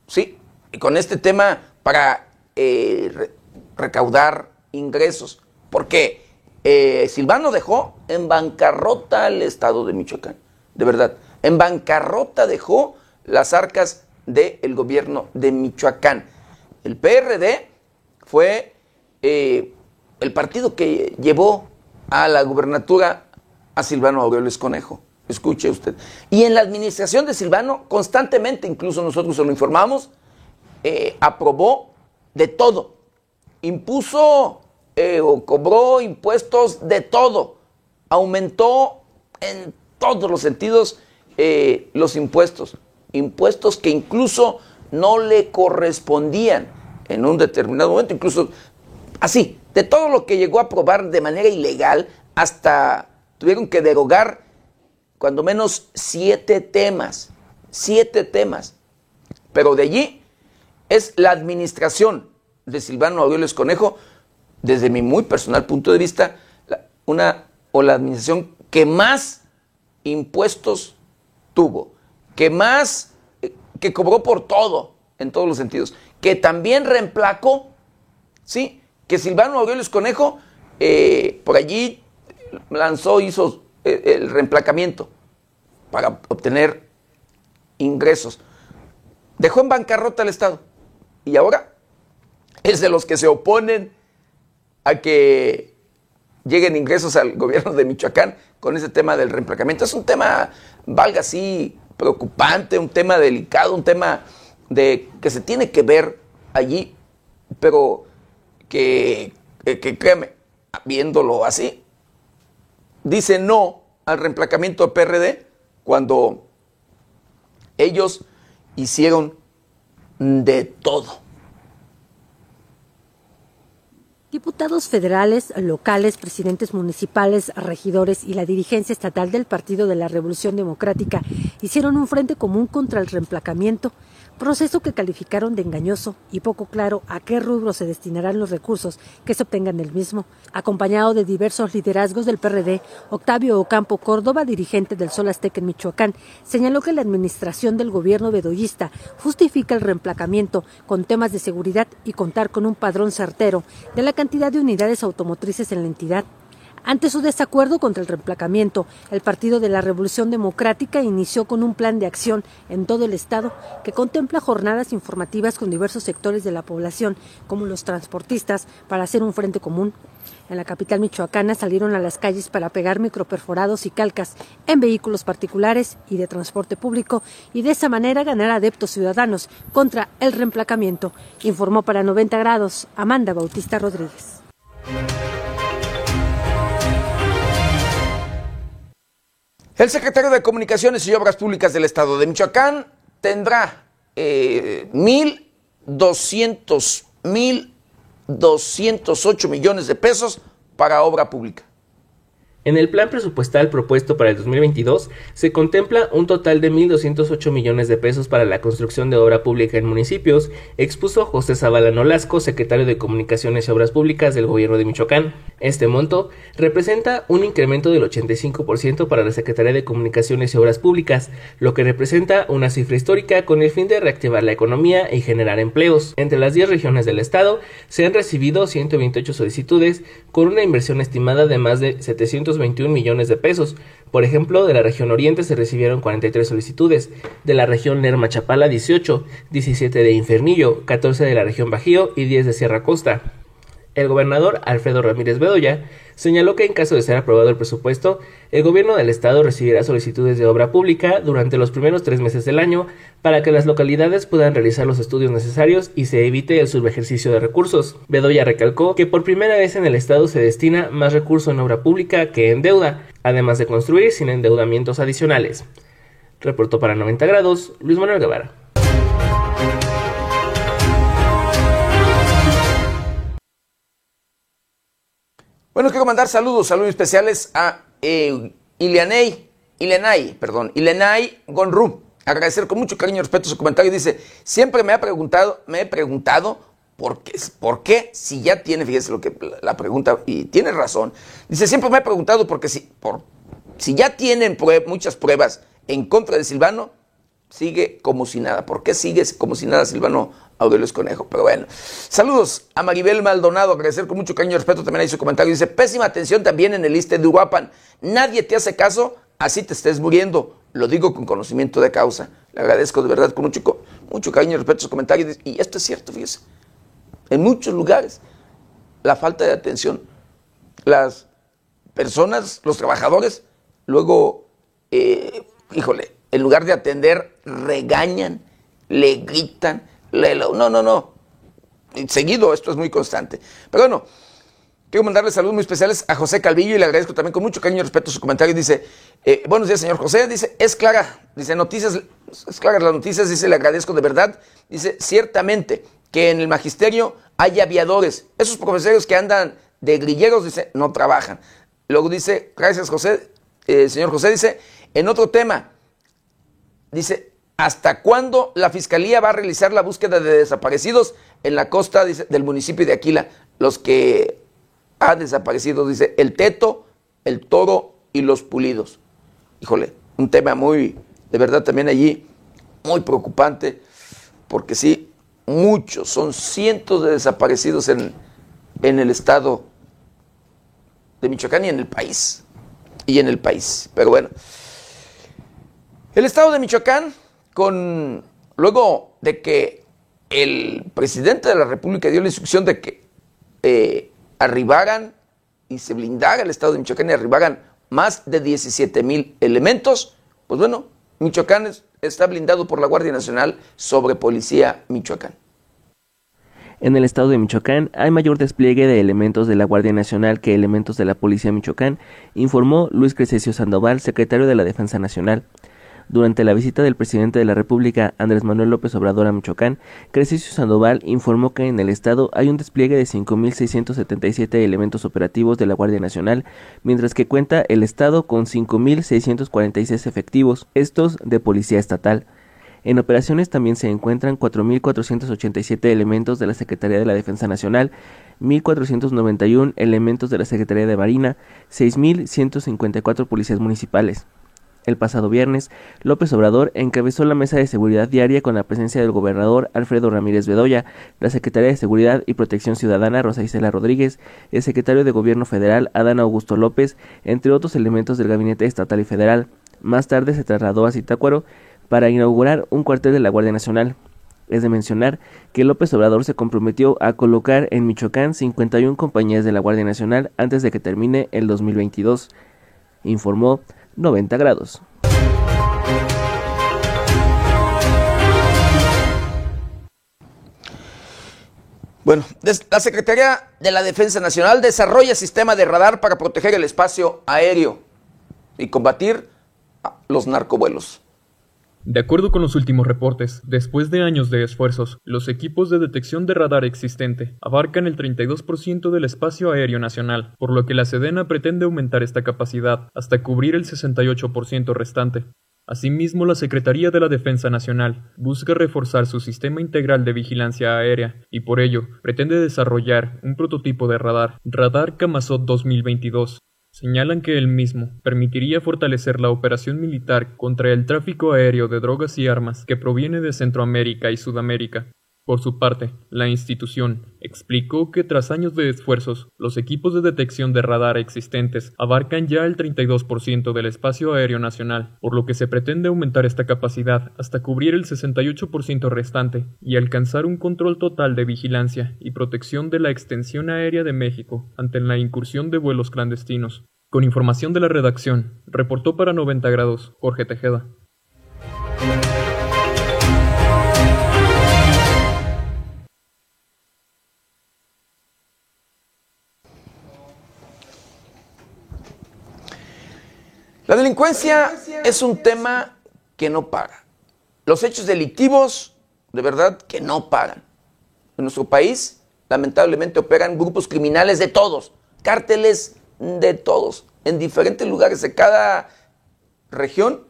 ¿Sí? Y con este tema para eh, recaudar ingresos. Porque eh, Silvano dejó en bancarrota al Estado de Michoacán. De verdad. En bancarrota dejó las arcas del gobierno de Michoacán. El PRD fue eh, el partido que llevó a la gubernatura a Silvano Aureoles Conejo. Escuche usted. Y en la administración de Silvano, constantemente, incluso nosotros se lo informamos, eh, aprobó de todo. Impuso eh, o cobró impuestos de todo. Aumentó en todos los sentidos eh, los impuestos. Impuestos que incluso no le correspondían en un determinado momento. Incluso así, de todo lo que llegó a aprobar de manera ilegal hasta tuvieron que derogar cuando menos siete temas, siete temas. Pero de allí es la administración de Silvano Aureoles Conejo, desde mi muy personal punto de vista, una o la administración que más impuestos tuvo, que más, eh, que cobró por todo, en todos los sentidos, que también reemplacó, ¿sí? Que Silvano Aureoles Conejo, eh, por allí lanzó, hizo eh, el reemplacamiento para obtener ingresos. Dejó en bancarrota al Estado y ahora es de los que se oponen a que lleguen ingresos al gobierno de Michoacán con ese tema del reemplacamiento. Es un tema, valga así, preocupante, un tema delicado, un tema de que se tiene que ver allí, pero que, que créeme, viéndolo así, dice no al reemplacamiento de PRD cuando ellos hicieron de todo. Diputados federales, locales, presidentes municipales, regidores y la dirigencia estatal del Partido de la Revolución Democrática hicieron un frente común contra el reemplacamiento proceso que calificaron de engañoso y poco claro a qué rubro se destinarán los recursos que se obtengan del mismo. Acompañado de diversos liderazgos del PRD, Octavio Ocampo Córdoba, dirigente del Sol Azteca en Michoacán, señaló que la administración del gobierno bedoyista justifica el reemplacamiento con temas de seguridad y contar con un padrón certero de la cantidad de unidades automotrices en la entidad. Ante su desacuerdo contra el reemplacamiento, el Partido de la Revolución Democrática inició con un plan de acción en todo el Estado que contempla jornadas informativas con diversos sectores de la población, como los transportistas, para hacer un frente común. En la capital michoacana salieron a las calles para pegar microperforados y calcas en vehículos particulares y de transporte público y de esa manera ganar adeptos ciudadanos contra el reemplacamiento, informó para 90 grados Amanda Bautista Rodríguez. El secretario de Comunicaciones y Obras Públicas del Estado de Michoacán tendrá eh, mil doscientos mil 208 millones de pesos para obra pública. En el plan presupuestal propuesto para el 2022 se contempla un total de 1.208 millones de pesos para la construcción de obra pública en municipios, expuso José Zavala Nolasco, secretario de Comunicaciones y Obras Públicas del Gobierno de Michoacán. Este monto representa un incremento del 85% para la Secretaría de Comunicaciones y Obras Públicas, lo que representa una cifra histórica con el fin de reactivar la economía y generar empleos. Entre las 10 regiones del estado se han recibido 128 solicitudes con una inversión estimada de más de 700 21 millones de pesos. Por ejemplo, de la región Oriente se recibieron 43 solicitudes, de la región Lerma Chapala 18, 17 de Infernillo, 14 de la región Bajío y 10 de Sierra Costa. El gobernador Alfredo Ramírez Bedoya señaló que en caso de ser aprobado el presupuesto, el gobierno del estado recibirá solicitudes de obra pública durante los primeros tres meses del año para que las localidades puedan realizar los estudios necesarios y se evite el subejercicio de recursos. Bedoya recalcó que por primera vez en el estado se destina más recurso en obra pública que en deuda, además de construir sin endeudamientos adicionales. Reportó para 90 grados Luis Manuel Guevara. Bueno, quiero mandar saludos, saludos especiales a eh, Ilenay, perdón, Ilenay Gonru. Agradecer con mucho cariño y respeto su comentario. Dice, siempre me ha preguntado, me he preguntado por qué, por qué si ya tiene, fíjese lo que la pregunta, y tiene razón. Dice, siempre me he preguntado porque si, por, si ya tienen muchas pruebas en contra de Silvano, sigue como si nada. ¿Por qué sigue como si nada Silvano Aurelio Conejo. Pero bueno, saludos a Maribel Maldonado, agradecer con mucho cariño y respeto también ahí su comentario. Dice, pésima atención también en el liste de Uruapan. Nadie te hace caso, así te estés muriendo. Lo digo con conocimiento de causa. Le agradezco de verdad con mucho, mucho cariño y respeto su comentario. Y esto es cierto, fíjese. En muchos lugares, la falta de atención. Las personas, los trabajadores, luego, eh, híjole, en lugar de atender, regañan, le gritan, no, no, no. Seguido, esto es muy constante. Pero bueno, quiero mandarle saludos muy especiales a José Calvillo y le agradezco también con mucho cariño y respeto su comentario. Dice, eh, buenos días, señor José. Dice, es clara. Dice, noticias, es clara las noticias. Dice, le agradezco de verdad. Dice, ciertamente que en el magisterio hay aviadores. Esos profesores que andan de grilleros, dice, no trabajan. Luego dice, gracias José, eh, señor José, dice, en otro tema, dice, ¿Hasta cuándo la Fiscalía va a realizar la búsqueda de desaparecidos en la costa del municipio de Aquila? Los que han desaparecido, dice, el teto, el toro y los pulidos. Híjole, un tema muy, de verdad también allí, muy preocupante, porque sí, muchos, son cientos de desaparecidos en, en el estado de Michoacán y en el país. Y en el país. Pero bueno, el estado de Michoacán con luego de que el presidente de la República dio la instrucción de que eh, arribaran y se blindara el estado de Michoacán y arribaran más de 17 mil elementos, pues bueno, Michoacán está blindado por la Guardia Nacional sobre Policía Michoacán. En el estado de Michoacán hay mayor despliegue de elementos de la Guardia Nacional que elementos de la Policía Michoacán, informó Luis Crescencio Sandoval, secretario de la Defensa Nacional. Durante la visita del presidente de la República, Andrés Manuel López Obrador a Michoacán, Crescencio Sandoval informó que en el estado hay un despliegue de 5.677 elementos operativos de la Guardia Nacional, mientras que cuenta el estado con 5.646 efectivos, estos de Policía Estatal. En operaciones también se encuentran 4.487 elementos de la Secretaría de la Defensa Nacional, 1.491 elementos de la Secretaría de Marina, 6.154 policías municipales. El pasado viernes, López Obrador encabezó la mesa de seguridad diaria con la presencia del gobernador Alfredo Ramírez Bedoya, la secretaria de Seguridad y Protección Ciudadana Rosa Isela Rodríguez, el secretario de Gobierno Federal Adán Augusto López, entre otros elementos del gabinete estatal y federal. Más tarde se trasladó a Zitácuaro para inaugurar un cuartel de la Guardia Nacional. Es de mencionar que López Obrador se comprometió a colocar en Michoacán 51 compañías de la Guardia Nacional antes de que termine el 2022, informó 90 grados. Bueno, la Secretaría de la Defensa Nacional desarrolla sistema de radar para proteger el espacio aéreo y combatir los narcovuelos. De acuerdo con los últimos reportes, después de años de esfuerzos, los equipos de detección de radar existente abarcan el 32% del espacio aéreo nacional, por lo que la Sedena pretende aumentar esta capacidad hasta cubrir el 68% restante. Asimismo, la Secretaría de la Defensa Nacional busca reforzar su sistema integral de vigilancia aérea y por ello pretende desarrollar un prototipo de radar, Radar Camazot 2022, Señalan que el mismo permitiría fortalecer la operación militar contra el tráfico aéreo de drogas y armas que proviene de Centroamérica y Sudamérica, por su parte, la institución explicó que tras años de esfuerzos, los equipos de detección de radar existentes abarcan ya el 32% del espacio aéreo nacional, por lo que se pretende aumentar esta capacidad hasta cubrir el 68% restante y alcanzar un control total de vigilancia y protección de la extensión aérea de México ante la incursión de vuelos clandestinos. Con información de la redacción, reportó para 90 grados Jorge Tejeda. La delincuencia es un tema que no para. Los hechos delictivos, de verdad, que no paran. En nuestro país, lamentablemente, operan grupos criminales de todos, cárteles de todos, en diferentes lugares de cada región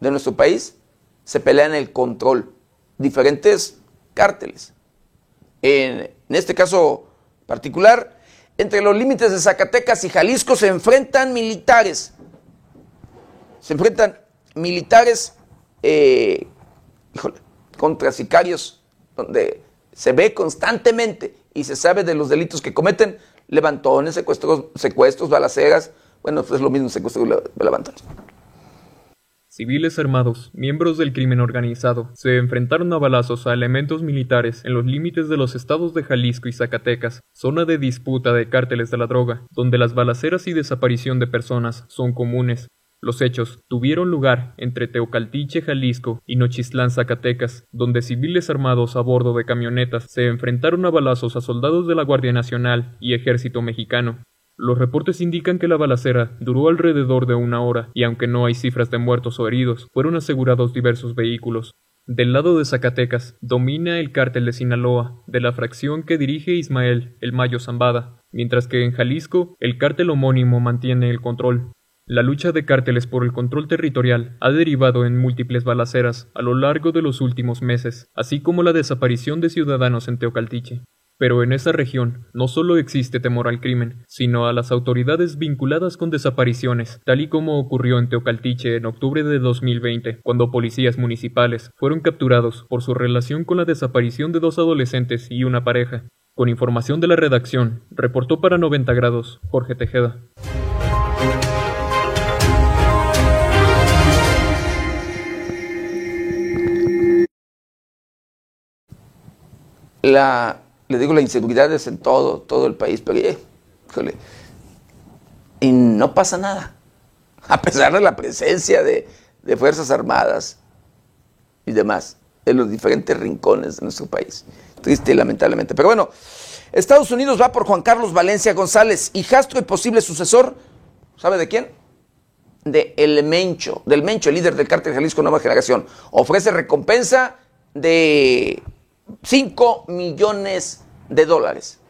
de nuestro país se pelean el control, diferentes cárteles. En, en este caso particular, entre los límites de Zacatecas y Jalisco se enfrentan militares se enfrentan militares eh, contra sicarios, donde se ve constantemente y se sabe de los delitos que cometen, levantones, secuestros, balaceras, bueno, pues es lo mismo secuestros y levantones. Civiles armados, miembros del crimen organizado, se enfrentaron a balazos a elementos militares en los límites de los estados de Jalisco y Zacatecas, zona de disputa de cárteles de la droga, donde las balaceras y desaparición de personas son comunes. Los hechos tuvieron lugar entre Teocaltiche, Jalisco y Nochistlán, Zacatecas, donde civiles armados a bordo de camionetas se enfrentaron a balazos a soldados de la Guardia Nacional y Ejército Mexicano. Los reportes indican que la balacera duró alrededor de una hora y aunque no hay cifras de muertos o heridos, fueron asegurados diversos vehículos. Del lado de Zacatecas domina el cártel de Sinaloa, de la fracción que dirige Ismael El Mayo Zambada, mientras que en Jalisco el cártel homónimo mantiene el control. La lucha de cárteles por el control territorial ha derivado en múltiples balaceras a lo largo de los últimos meses, así como la desaparición de ciudadanos en Teocaltiche. Pero en esa región no solo existe temor al crimen, sino a las autoridades vinculadas con desapariciones, tal y como ocurrió en Teocaltiche en octubre de 2020, cuando policías municipales fueron capturados por su relación con la desaparición de dos adolescentes y una pareja. Con información de la redacción, reportó para 90 grados Jorge Tejeda. La, le digo, la inseguridad es en todo, todo el país, pero eh, y no pasa nada, a pesar de la presencia de, de Fuerzas Armadas y demás en los diferentes rincones de nuestro país. Triste lamentablemente. Pero bueno, Estados Unidos va por Juan Carlos Valencia González, hijastro y posible sucesor, ¿sabe de quién? De El Mencho, del Mencho, el líder del cártel Jalisco Nueva Generación. Ofrece recompensa de 5 millones de dólares.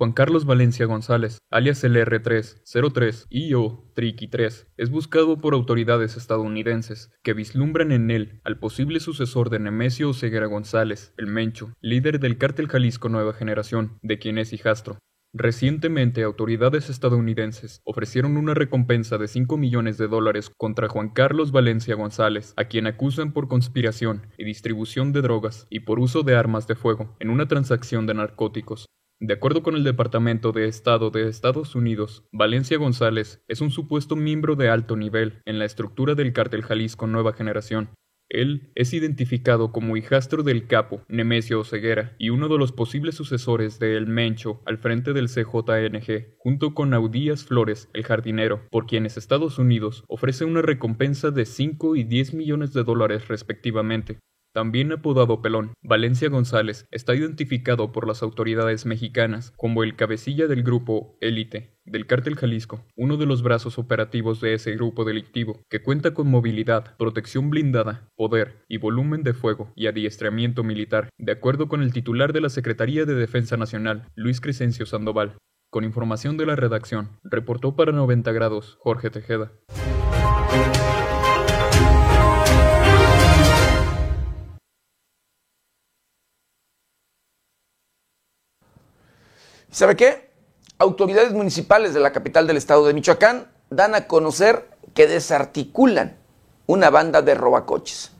Juan Carlos Valencia González, alias el R3, 03 IO Triqui 3, es buscado por autoridades estadounidenses que vislumbran en él al posible sucesor de Nemesio Oseguera González, el Mencho, líder del cártel Jalisco Nueva Generación, de quien es hijastro. Recientemente autoridades estadounidenses ofrecieron una recompensa de 5 millones de dólares contra Juan Carlos Valencia González, a quien acusan por conspiración y distribución de drogas y por uso de armas de fuego en una transacción de narcóticos. De acuerdo con el Departamento de Estado de Estados Unidos, Valencia González es un supuesto miembro de alto nivel en la estructura del cártel Jalisco Nueva Generación, él es identificado como hijastro del capo, Nemesio Oseguera, y uno de los posibles sucesores de El Mencho al frente del CJNG, junto con Audías Flores, el jardinero, por quienes Estados Unidos ofrece una recompensa de 5 y 10 millones de dólares respectivamente. También apodado Pelón, Valencia González está identificado por las autoridades mexicanas como el cabecilla del grupo Élite del Cártel Jalisco, uno de los brazos operativos de ese grupo delictivo, que cuenta con movilidad, protección blindada, poder y volumen de fuego y adiestramiento militar, de acuerdo con el titular de la Secretaría de Defensa Nacional, Luis Crescencio Sandoval. Con información de la redacción, reportó para 90 grados Jorge Tejeda. ¿Sabe qué? Autoridades municipales de la capital del estado de Michoacán dan a conocer que desarticulan una banda de robacoches.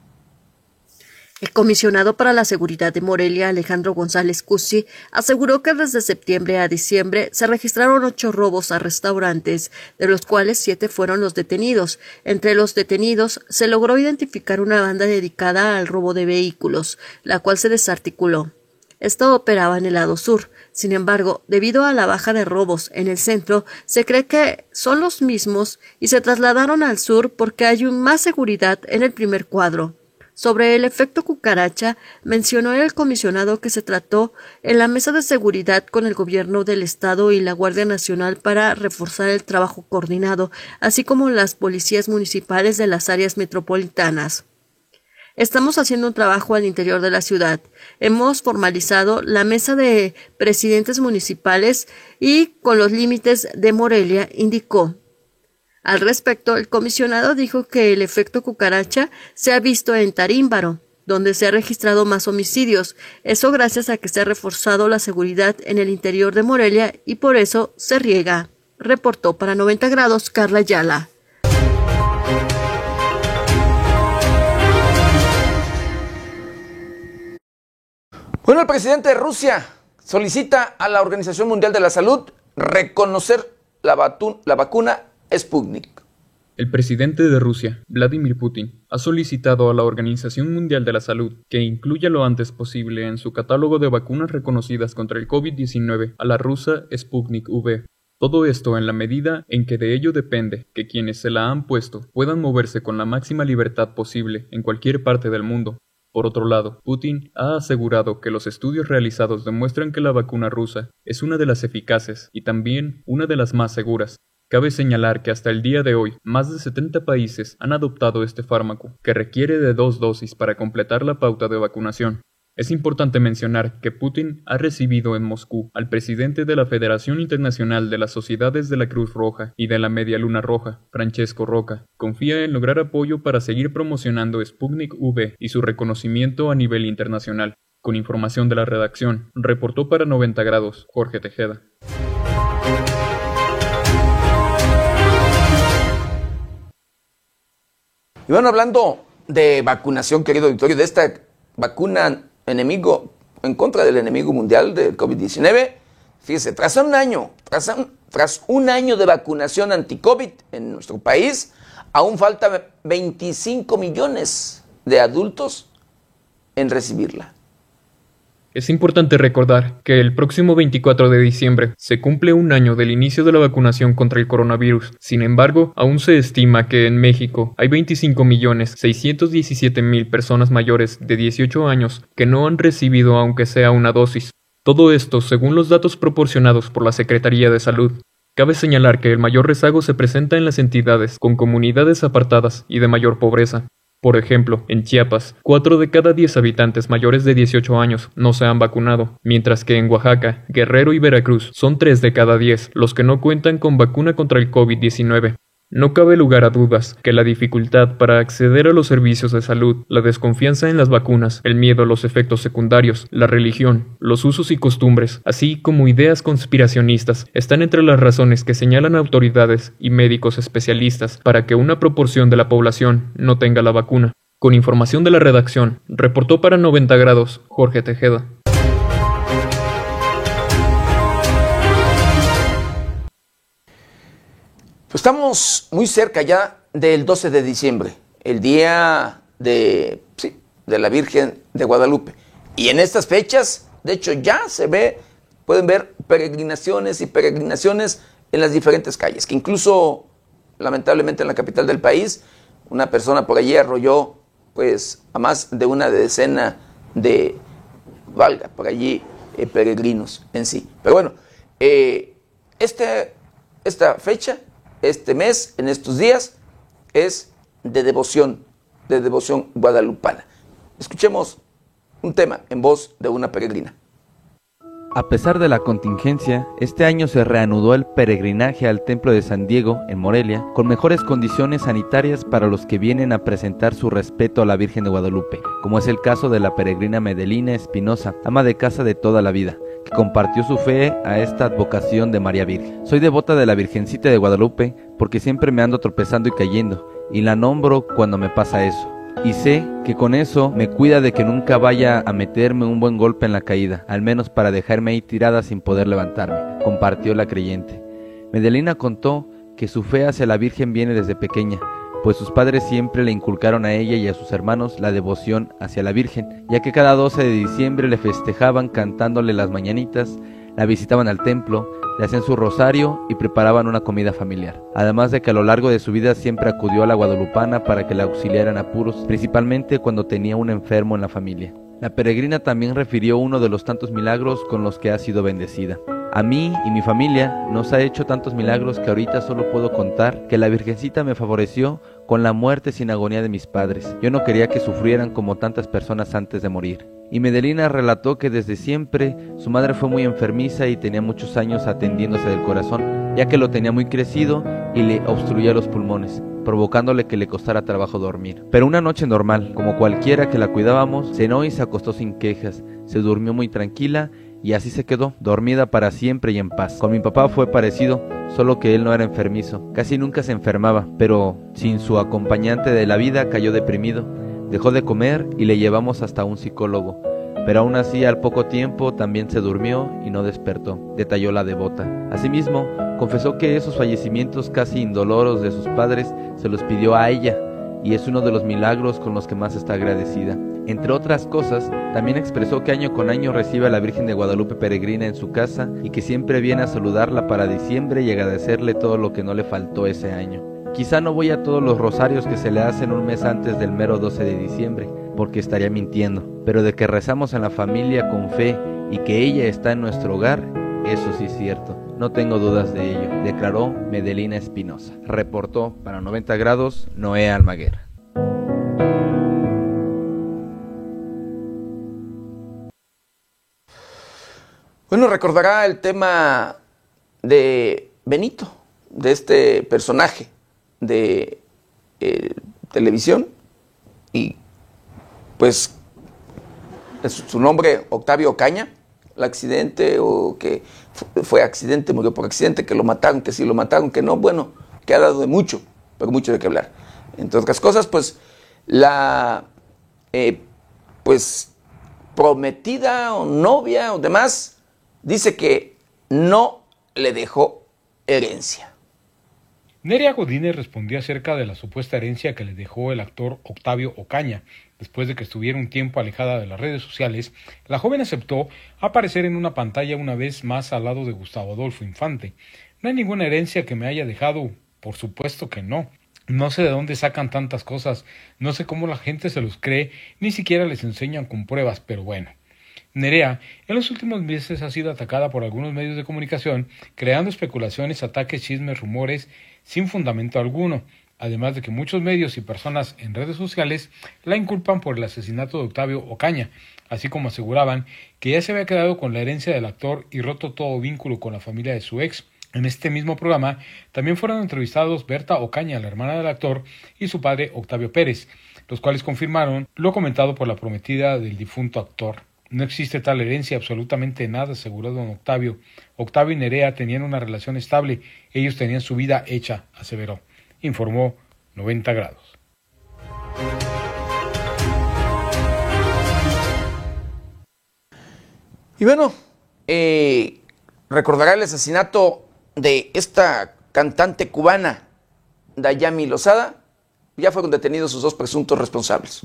El comisionado para la seguridad de Morelia, Alejandro González Cusi, aseguró que desde septiembre a diciembre se registraron ocho robos a restaurantes, de los cuales siete fueron los detenidos. Entre los detenidos se logró identificar una banda dedicada al robo de vehículos, la cual se desarticuló. Esta operaba en el lado sur. Sin embargo, debido a la baja de robos en el centro, se cree que son los mismos y se trasladaron al sur porque hay más seguridad en el primer cuadro. Sobre el efecto cucaracha, mencionó el comisionado que se trató en la mesa de seguridad con el gobierno del Estado y la Guardia Nacional para reforzar el trabajo coordinado, así como las policías municipales de las áreas metropolitanas. Estamos haciendo un trabajo al interior de la ciudad. Hemos formalizado la mesa de presidentes municipales y con los límites de Morelia, indicó. Al respecto, el comisionado dijo que el efecto cucaracha se ha visto en Tarímbaro, donde se ha registrado más homicidios. Eso gracias a que se ha reforzado la seguridad en el interior de Morelia y por eso se riega. Reportó para 90 grados Carla Yala. El presidente de Rusia solicita a la Organización Mundial de la Salud reconocer la, la vacuna Sputnik. El presidente de Rusia, Vladimir Putin, ha solicitado a la Organización Mundial de la Salud que incluya lo antes posible en su catálogo de vacunas reconocidas contra el COVID-19 a la rusa Sputnik V. Todo esto en la medida en que de ello depende que quienes se la han puesto puedan moverse con la máxima libertad posible en cualquier parte del mundo. Por otro lado, Putin ha asegurado que los estudios realizados demuestran que la vacuna rusa es una de las eficaces y también una de las más seguras, Cabe señalar que hasta el día de hoy, más de 70 países han adoptado este fármaco, que requiere de dos dosis para completar la pauta de vacunación. Es importante mencionar que Putin ha recibido en Moscú al presidente de la Federación Internacional de las Sociedades de la Cruz Roja y de la Media Luna Roja, Francesco Roca. Confía en lograr apoyo para seguir promocionando Sputnik V y su reconocimiento a nivel internacional. Con información de la redacción, reportó para 90 grados Jorge Tejeda. Y bueno, hablando de vacunación, querido Victorio, de esta vacuna enemigo, en contra del enemigo mundial del COVID-19, fíjese, tras un año, tras tras un año de vacunación anti-COVID en nuestro país, aún falta 25 millones de adultos en recibirla. Es importante recordar que el próximo 24 de diciembre se cumple un año del inicio de la vacunación contra el coronavirus. Sin embargo, aún se estima que en México hay 25.617.000 personas mayores de 18 años que no han recibido aunque sea una dosis. Todo esto según los datos proporcionados por la Secretaría de Salud. Cabe señalar que el mayor rezago se presenta en las entidades con comunidades apartadas y de mayor pobreza, por ejemplo, en Chiapas, 4 de cada 10 habitantes mayores de 18 años no se han vacunado, mientras que en Oaxaca, Guerrero y Veracruz son 3 de cada 10 los que no cuentan con vacuna contra el COVID-19. No cabe lugar a dudas que la dificultad para acceder a los servicios de salud, la desconfianza en las vacunas, el miedo a los efectos secundarios, la religión, los usos y costumbres, así como ideas conspiracionistas, están entre las razones que señalan autoridades y médicos especialistas para que una proporción de la población no tenga la vacuna. Con información de la redacción, reportó para 90 grados Jorge Tejeda. Pues estamos muy cerca ya del 12 de diciembre, el día de, de la Virgen de Guadalupe. Y en estas fechas, de hecho, ya se ve, pueden ver peregrinaciones y peregrinaciones en las diferentes calles, que incluso, lamentablemente, en la capital del país, una persona por allí arrolló pues a más de una decena de, valga, por allí eh, peregrinos en sí. Pero bueno, eh, este, esta fecha, este mes, en estos días, es de devoción, de devoción guadalupana. Escuchemos un tema en voz de una peregrina. A pesar de la contingencia, este año se reanudó el peregrinaje al Templo de San Diego, en Morelia, con mejores condiciones sanitarias para los que vienen a presentar su respeto a la Virgen de Guadalupe, como es el caso de la peregrina Medelina Espinosa, ama de casa de toda la vida, que compartió su fe a esta advocación de María Virgen. Soy devota de la Virgencita de Guadalupe porque siempre me ando tropezando y cayendo, y la nombro cuando me pasa eso y sé que con eso me cuida de que nunca vaya a meterme un buen golpe en la caída, al menos para dejarme ahí tirada sin poder levantarme, compartió la creyente. Medelina contó que su fe hacia la Virgen viene desde pequeña, pues sus padres siempre le inculcaron a ella y a sus hermanos la devoción hacia la Virgen, ya que cada 12 de diciembre le festejaban cantándole las mañanitas, la visitaban al templo, le hacían su rosario y preparaban una comida familiar. Además de que a lo largo de su vida siempre acudió a la guadalupana para que la auxiliaran apuros, principalmente cuando tenía un enfermo en la familia. La peregrina también refirió uno de los tantos milagros con los que ha sido bendecida. A mí y mi familia nos ha hecho tantos milagros que ahorita solo puedo contar que la Virgencita me favoreció con la muerte sin agonía de mis padres. Yo no quería que sufrieran como tantas personas antes de morir. Y Medelina relató que desde siempre su madre fue muy enfermiza y tenía muchos años atendiéndose del corazón, ya que lo tenía muy crecido y le obstruía los pulmones, provocándole que le costara trabajo dormir. Pero una noche normal, como cualquiera que la cuidábamos, cenó y se acostó sin quejas, se durmió muy tranquila y así se quedó, dormida para siempre y en paz. Con mi papá fue parecido, solo que él no era enfermizo, casi nunca se enfermaba, pero sin su acompañante de la vida cayó deprimido Dejó de comer y le llevamos hasta un psicólogo, pero aún así al poco tiempo también se durmió y no despertó, detalló la devota. Asimismo, confesó que esos fallecimientos casi indoloros de sus padres se los pidió a ella, y es uno de los milagros con los que más está agradecida. Entre otras cosas, también expresó que año con año recibe a la Virgen de Guadalupe peregrina en su casa y que siempre viene a saludarla para diciembre y agradecerle todo lo que no le faltó ese año. Quizá no voy a todos los rosarios que se le hacen un mes antes del mero 12 de diciembre, porque estaría mintiendo, pero de que rezamos en la familia con fe y que ella está en nuestro hogar, eso sí es cierto. No tengo dudas de ello, declaró Medelina Espinosa. Reportó para 90 grados Noé Almaguer. Bueno, recordará el tema de Benito, de este personaje de eh, televisión y pues su nombre Octavio Caña, el accidente o que fue accidente, murió por accidente, que lo mataron, que sí lo mataron, que no, bueno, que ha dado de mucho, pero mucho de qué hablar. Entre otras cosas, pues la eh, pues prometida o novia o demás dice que no le dejó herencia. Neria Godínez respondió acerca de la supuesta herencia que le dejó el actor Octavio Ocaña. Después de que estuviera un tiempo alejada de las redes sociales, la joven aceptó aparecer en una pantalla una vez más al lado de Gustavo Adolfo Infante. No hay ninguna herencia que me haya dejado, por supuesto que no. No sé de dónde sacan tantas cosas, no sé cómo la gente se los cree, ni siquiera les enseñan con pruebas, pero bueno. Nerea en los últimos meses ha sido atacada por algunos medios de comunicación, creando especulaciones, ataques, chismes, rumores sin fundamento alguno, además de que muchos medios y personas en redes sociales la inculpan por el asesinato de Octavio Ocaña, así como aseguraban que ya se había quedado con la herencia del actor y roto todo vínculo con la familia de su ex. En este mismo programa también fueron entrevistados Berta Ocaña, la hermana del actor, y su padre Octavio Pérez, los cuales confirmaron lo comentado por la prometida del difunto actor. No existe tal herencia, absolutamente nada, aseguró don Octavio. Octavio y Nerea tenían una relación estable, ellos tenían su vida hecha, aseveró. Informó 90 grados. Y bueno, eh, recordará el asesinato de esta cantante cubana, Dayami Lozada. Ya fueron detenidos sus dos presuntos responsables.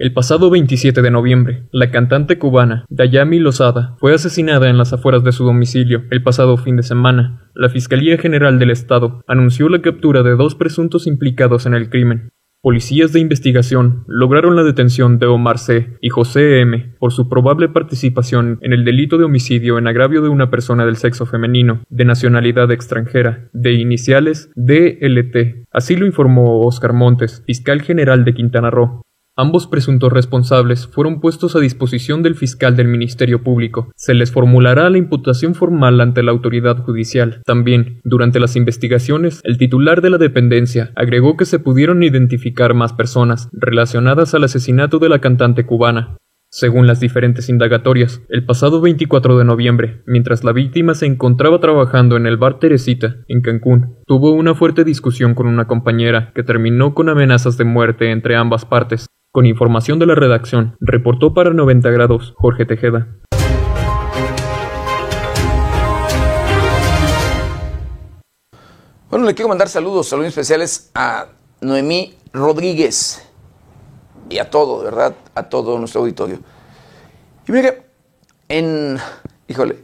El pasado 27 de noviembre, la cantante cubana Dayami Lozada fue asesinada en las afueras de su domicilio. El pasado fin de semana, la Fiscalía General del Estado anunció la captura de dos presuntos implicados en el crimen. Policías de investigación lograron la detención de Omar C. y José M. por su probable participación en el delito de homicidio en agravio de una persona del sexo femenino, de nacionalidad extranjera, de iniciales DLT. Así lo informó Oscar Montes, fiscal general de Quintana Roo. Ambos presuntos responsables fueron puestos a disposición del fiscal del Ministerio Público. Se les formulará la imputación formal ante la autoridad judicial. También, durante las investigaciones, el titular de la dependencia agregó que se pudieron identificar más personas relacionadas al asesinato de la cantante cubana. Según las diferentes indagatorias, el pasado 24 de noviembre, mientras la víctima se encontraba trabajando en el bar Teresita, en Cancún, tuvo una fuerte discusión con una compañera que terminó con amenazas de muerte entre ambas partes. Con información de la redacción, reportó para 90 grados Jorge Tejeda. Bueno, le quiero mandar saludos, saludos especiales a Noemí Rodríguez y a todo, ¿verdad? A todo nuestro auditorio. Y mire, en, híjole,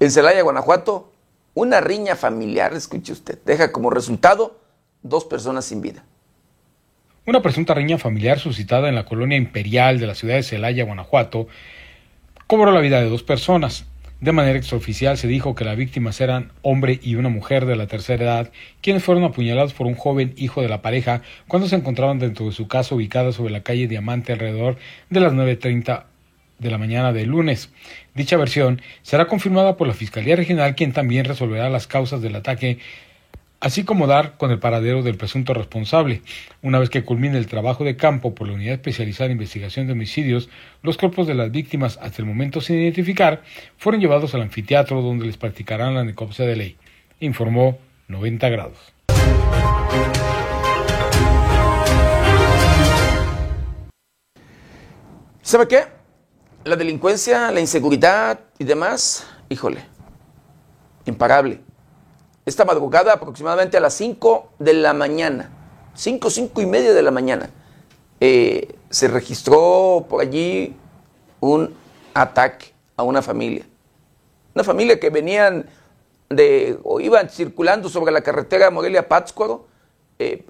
en Celaya, Guanajuato, una riña familiar, escuche usted, deja como resultado dos personas sin vida. Una presunta riña familiar suscitada en la colonia imperial de la ciudad de Celaya, Guanajuato, cobró la vida de dos personas. De manera extraoficial se dijo que las víctimas eran hombre y una mujer de la tercera edad, quienes fueron apuñalados por un joven hijo de la pareja cuando se encontraban dentro de su casa ubicada sobre la calle Diamante alrededor de las 9.30 de la mañana del lunes. Dicha versión será confirmada por la Fiscalía Regional, quien también resolverá las causas del ataque así como dar con el paradero del presunto responsable. Una vez que culmine el trabajo de campo por la Unidad Especializada en Investigación de Homicidios, los cuerpos de las víctimas, hasta el momento sin identificar, fueron llevados al anfiteatro donde les practicarán la necropsia de ley, informó 90 grados. ¿Sabe qué? La delincuencia, la inseguridad y demás, híjole, imparable esta madrugada aproximadamente a las 5 de la mañana, 5, 5 y media de la mañana, eh, se registró por allí un ataque a una familia. Una familia que venían de, o iban circulando sobre la carretera Morelia-Pátzcuaro, eh,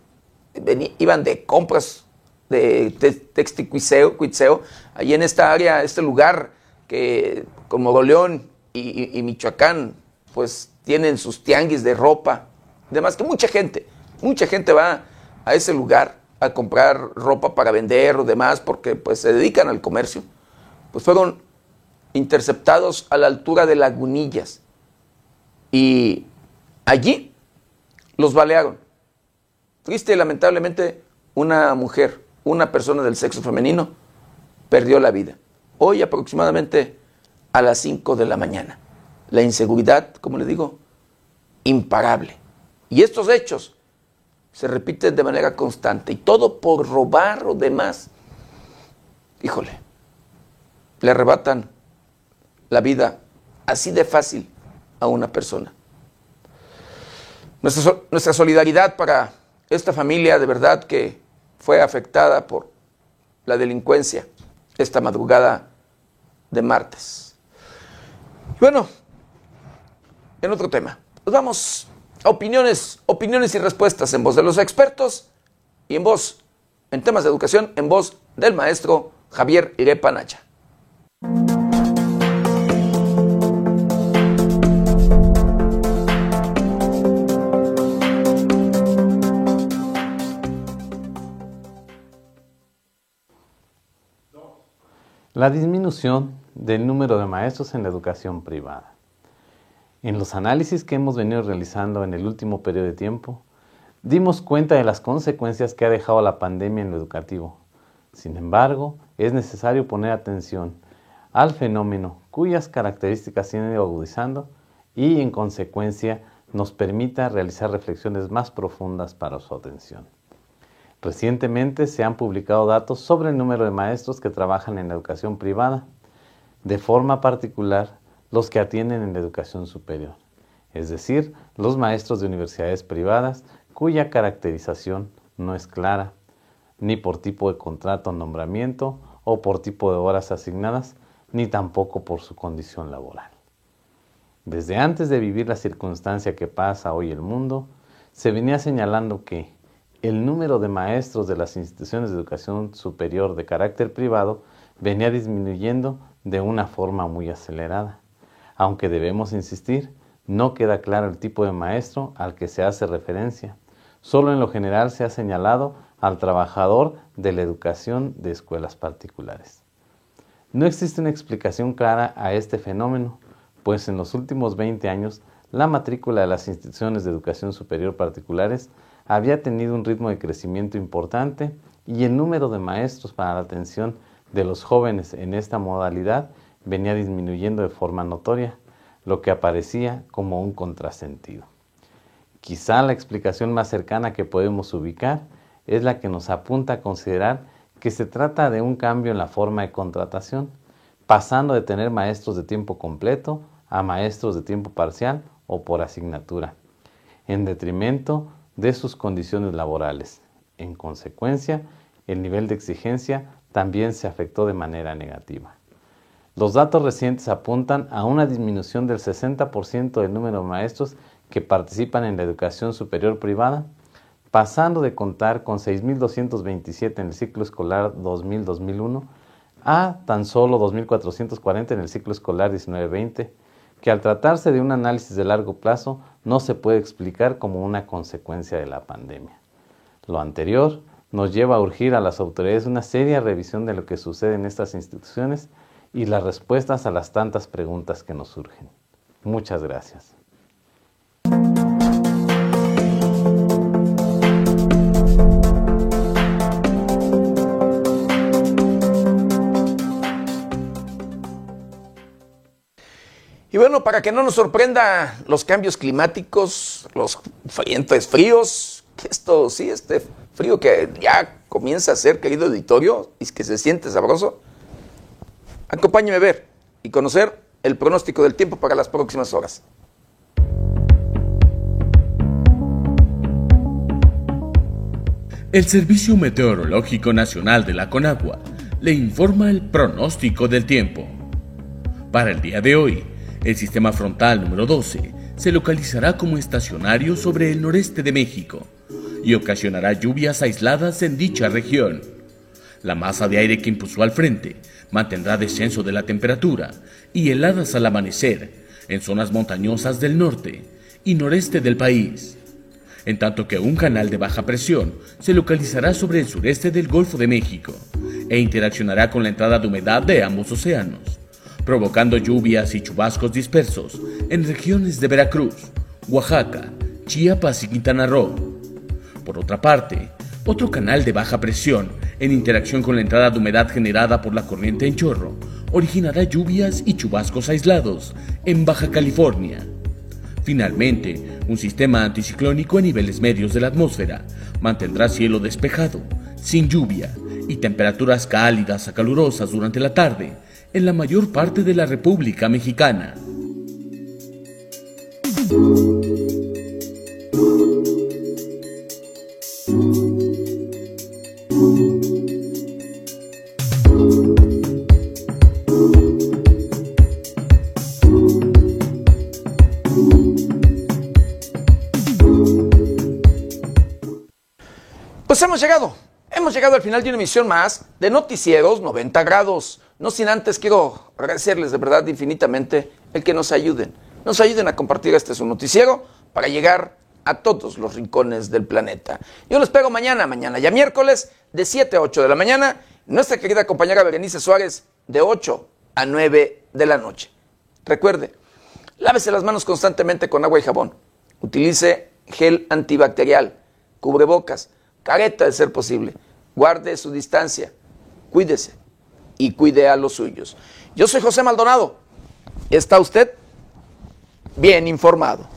iban de compras de texticuiceo, allí en esta área, este lugar que como y, y Michoacán, pues tienen sus tianguis de ropa, además que mucha gente, mucha gente va a ese lugar a comprar ropa para vender o demás porque pues se dedican al comercio, pues fueron interceptados a la altura de Lagunillas y allí los balearon. Triste y lamentablemente una mujer, una persona del sexo femenino perdió la vida. Hoy aproximadamente a las 5 de la mañana la inseguridad, como le digo, imparable. Y estos hechos se repiten de manera constante y todo por robar o demás. Híjole, le arrebatan la vida así de fácil a una persona. Nuestra, nuestra, solidaridad para esta familia de verdad que fue afectada por la delincuencia esta madrugada de martes. Bueno, en otro tema. Nos vamos a opiniones, opiniones y respuestas en voz de los expertos y en voz, en temas de educación, en voz del maestro Javier Irepa Nacha. La disminución del número de maestros en la educación privada. En los análisis que hemos venido realizando en el último periodo de tiempo, dimos cuenta de las consecuencias que ha dejado la pandemia en lo educativo. Sin embargo, es necesario poner atención al fenómeno cuyas características se han ido agudizando y en consecuencia nos permita realizar reflexiones más profundas para su atención. Recientemente se han publicado datos sobre el número de maestros que trabajan en la educación privada. De forma particular, los que atienden en la educación superior, es decir, los maestros de universidades privadas cuya caracterización no es clara, ni por tipo de contrato o nombramiento o por tipo de horas asignadas, ni tampoco por su condición laboral. Desde antes de vivir la circunstancia que pasa hoy el mundo, se venía señalando que el número de maestros de las instituciones de educación superior de carácter privado venía disminuyendo de una forma muy acelerada. Aunque debemos insistir, no queda claro el tipo de maestro al que se hace referencia. Solo en lo general se ha señalado al trabajador de la educación de escuelas particulares. No existe una explicación clara a este fenómeno, pues en los últimos 20 años la matrícula de las instituciones de educación superior particulares había tenido un ritmo de crecimiento importante y el número de maestros para la atención de los jóvenes en esta modalidad venía disminuyendo de forma notoria, lo que aparecía como un contrasentido. Quizá la explicación más cercana que podemos ubicar es la que nos apunta a considerar que se trata de un cambio en la forma de contratación, pasando de tener maestros de tiempo completo a maestros de tiempo parcial o por asignatura, en detrimento de sus condiciones laborales. En consecuencia, el nivel de exigencia también se afectó de manera negativa. Los datos recientes apuntan a una disminución del 60% del número de maestros que participan en la educación superior privada, pasando de contar con 6.227 en el ciclo escolar 2000-2001 a tan solo 2.440 en el ciclo escolar 19-20, que al tratarse de un análisis de largo plazo no se puede explicar como una consecuencia de la pandemia. Lo anterior nos lleva a urgir a las autoridades una seria revisión de lo que sucede en estas instituciones y las respuestas a las tantas preguntas que nos surgen. Muchas gracias. Y bueno, para que no nos sorprenda los cambios climáticos, los frentes fríos, esto sí, este frío que ya comienza a ser, querido auditorio, y que se siente sabroso, Acompáñeme a ver y conocer el pronóstico del tiempo para las próximas horas. El Servicio Meteorológico Nacional de la Conagua le informa el pronóstico del tiempo. Para el día de hoy, el sistema frontal número 12 se localizará como estacionario sobre el noreste de México y ocasionará lluvias aisladas en dicha región. La masa de aire que impulsó al frente mantendrá descenso de la temperatura y heladas al amanecer en zonas montañosas del norte y noreste del país, en tanto que un canal de baja presión se localizará sobre el sureste del Golfo de México e interaccionará con la entrada de humedad de ambos océanos, provocando lluvias y chubascos dispersos en regiones de Veracruz, Oaxaca, Chiapas y Quintana Roo. Por otra parte, otro canal de baja presión en interacción con la entrada de humedad generada por la corriente en chorro, originará lluvias y chubascos aislados en Baja California. Finalmente, un sistema anticiclónico a niveles medios de la atmósfera mantendrá cielo despejado, sin lluvia y temperaturas cálidas a calurosas durante la tarde en la mayor parte de la República Mexicana. Hemos llegado, hemos llegado al final de una emisión más de Noticieros 90 grados. No sin antes quiero agradecerles de verdad infinitamente el que nos ayuden. Nos ayuden a compartir este su noticiero para llegar a todos los rincones del planeta. Yo les pego mañana, mañana ya miércoles, de 7 a 8 de la mañana. Nuestra querida compañera Berenice Suárez, de 8 a 9 de la noche. Recuerde, lávese las manos constantemente con agua y jabón. Utilice gel antibacterial, cubrebocas careta de ser posible. Guarde su distancia, cuídese y cuide a los suyos. Yo soy José Maldonado. ¿Está usted bien informado?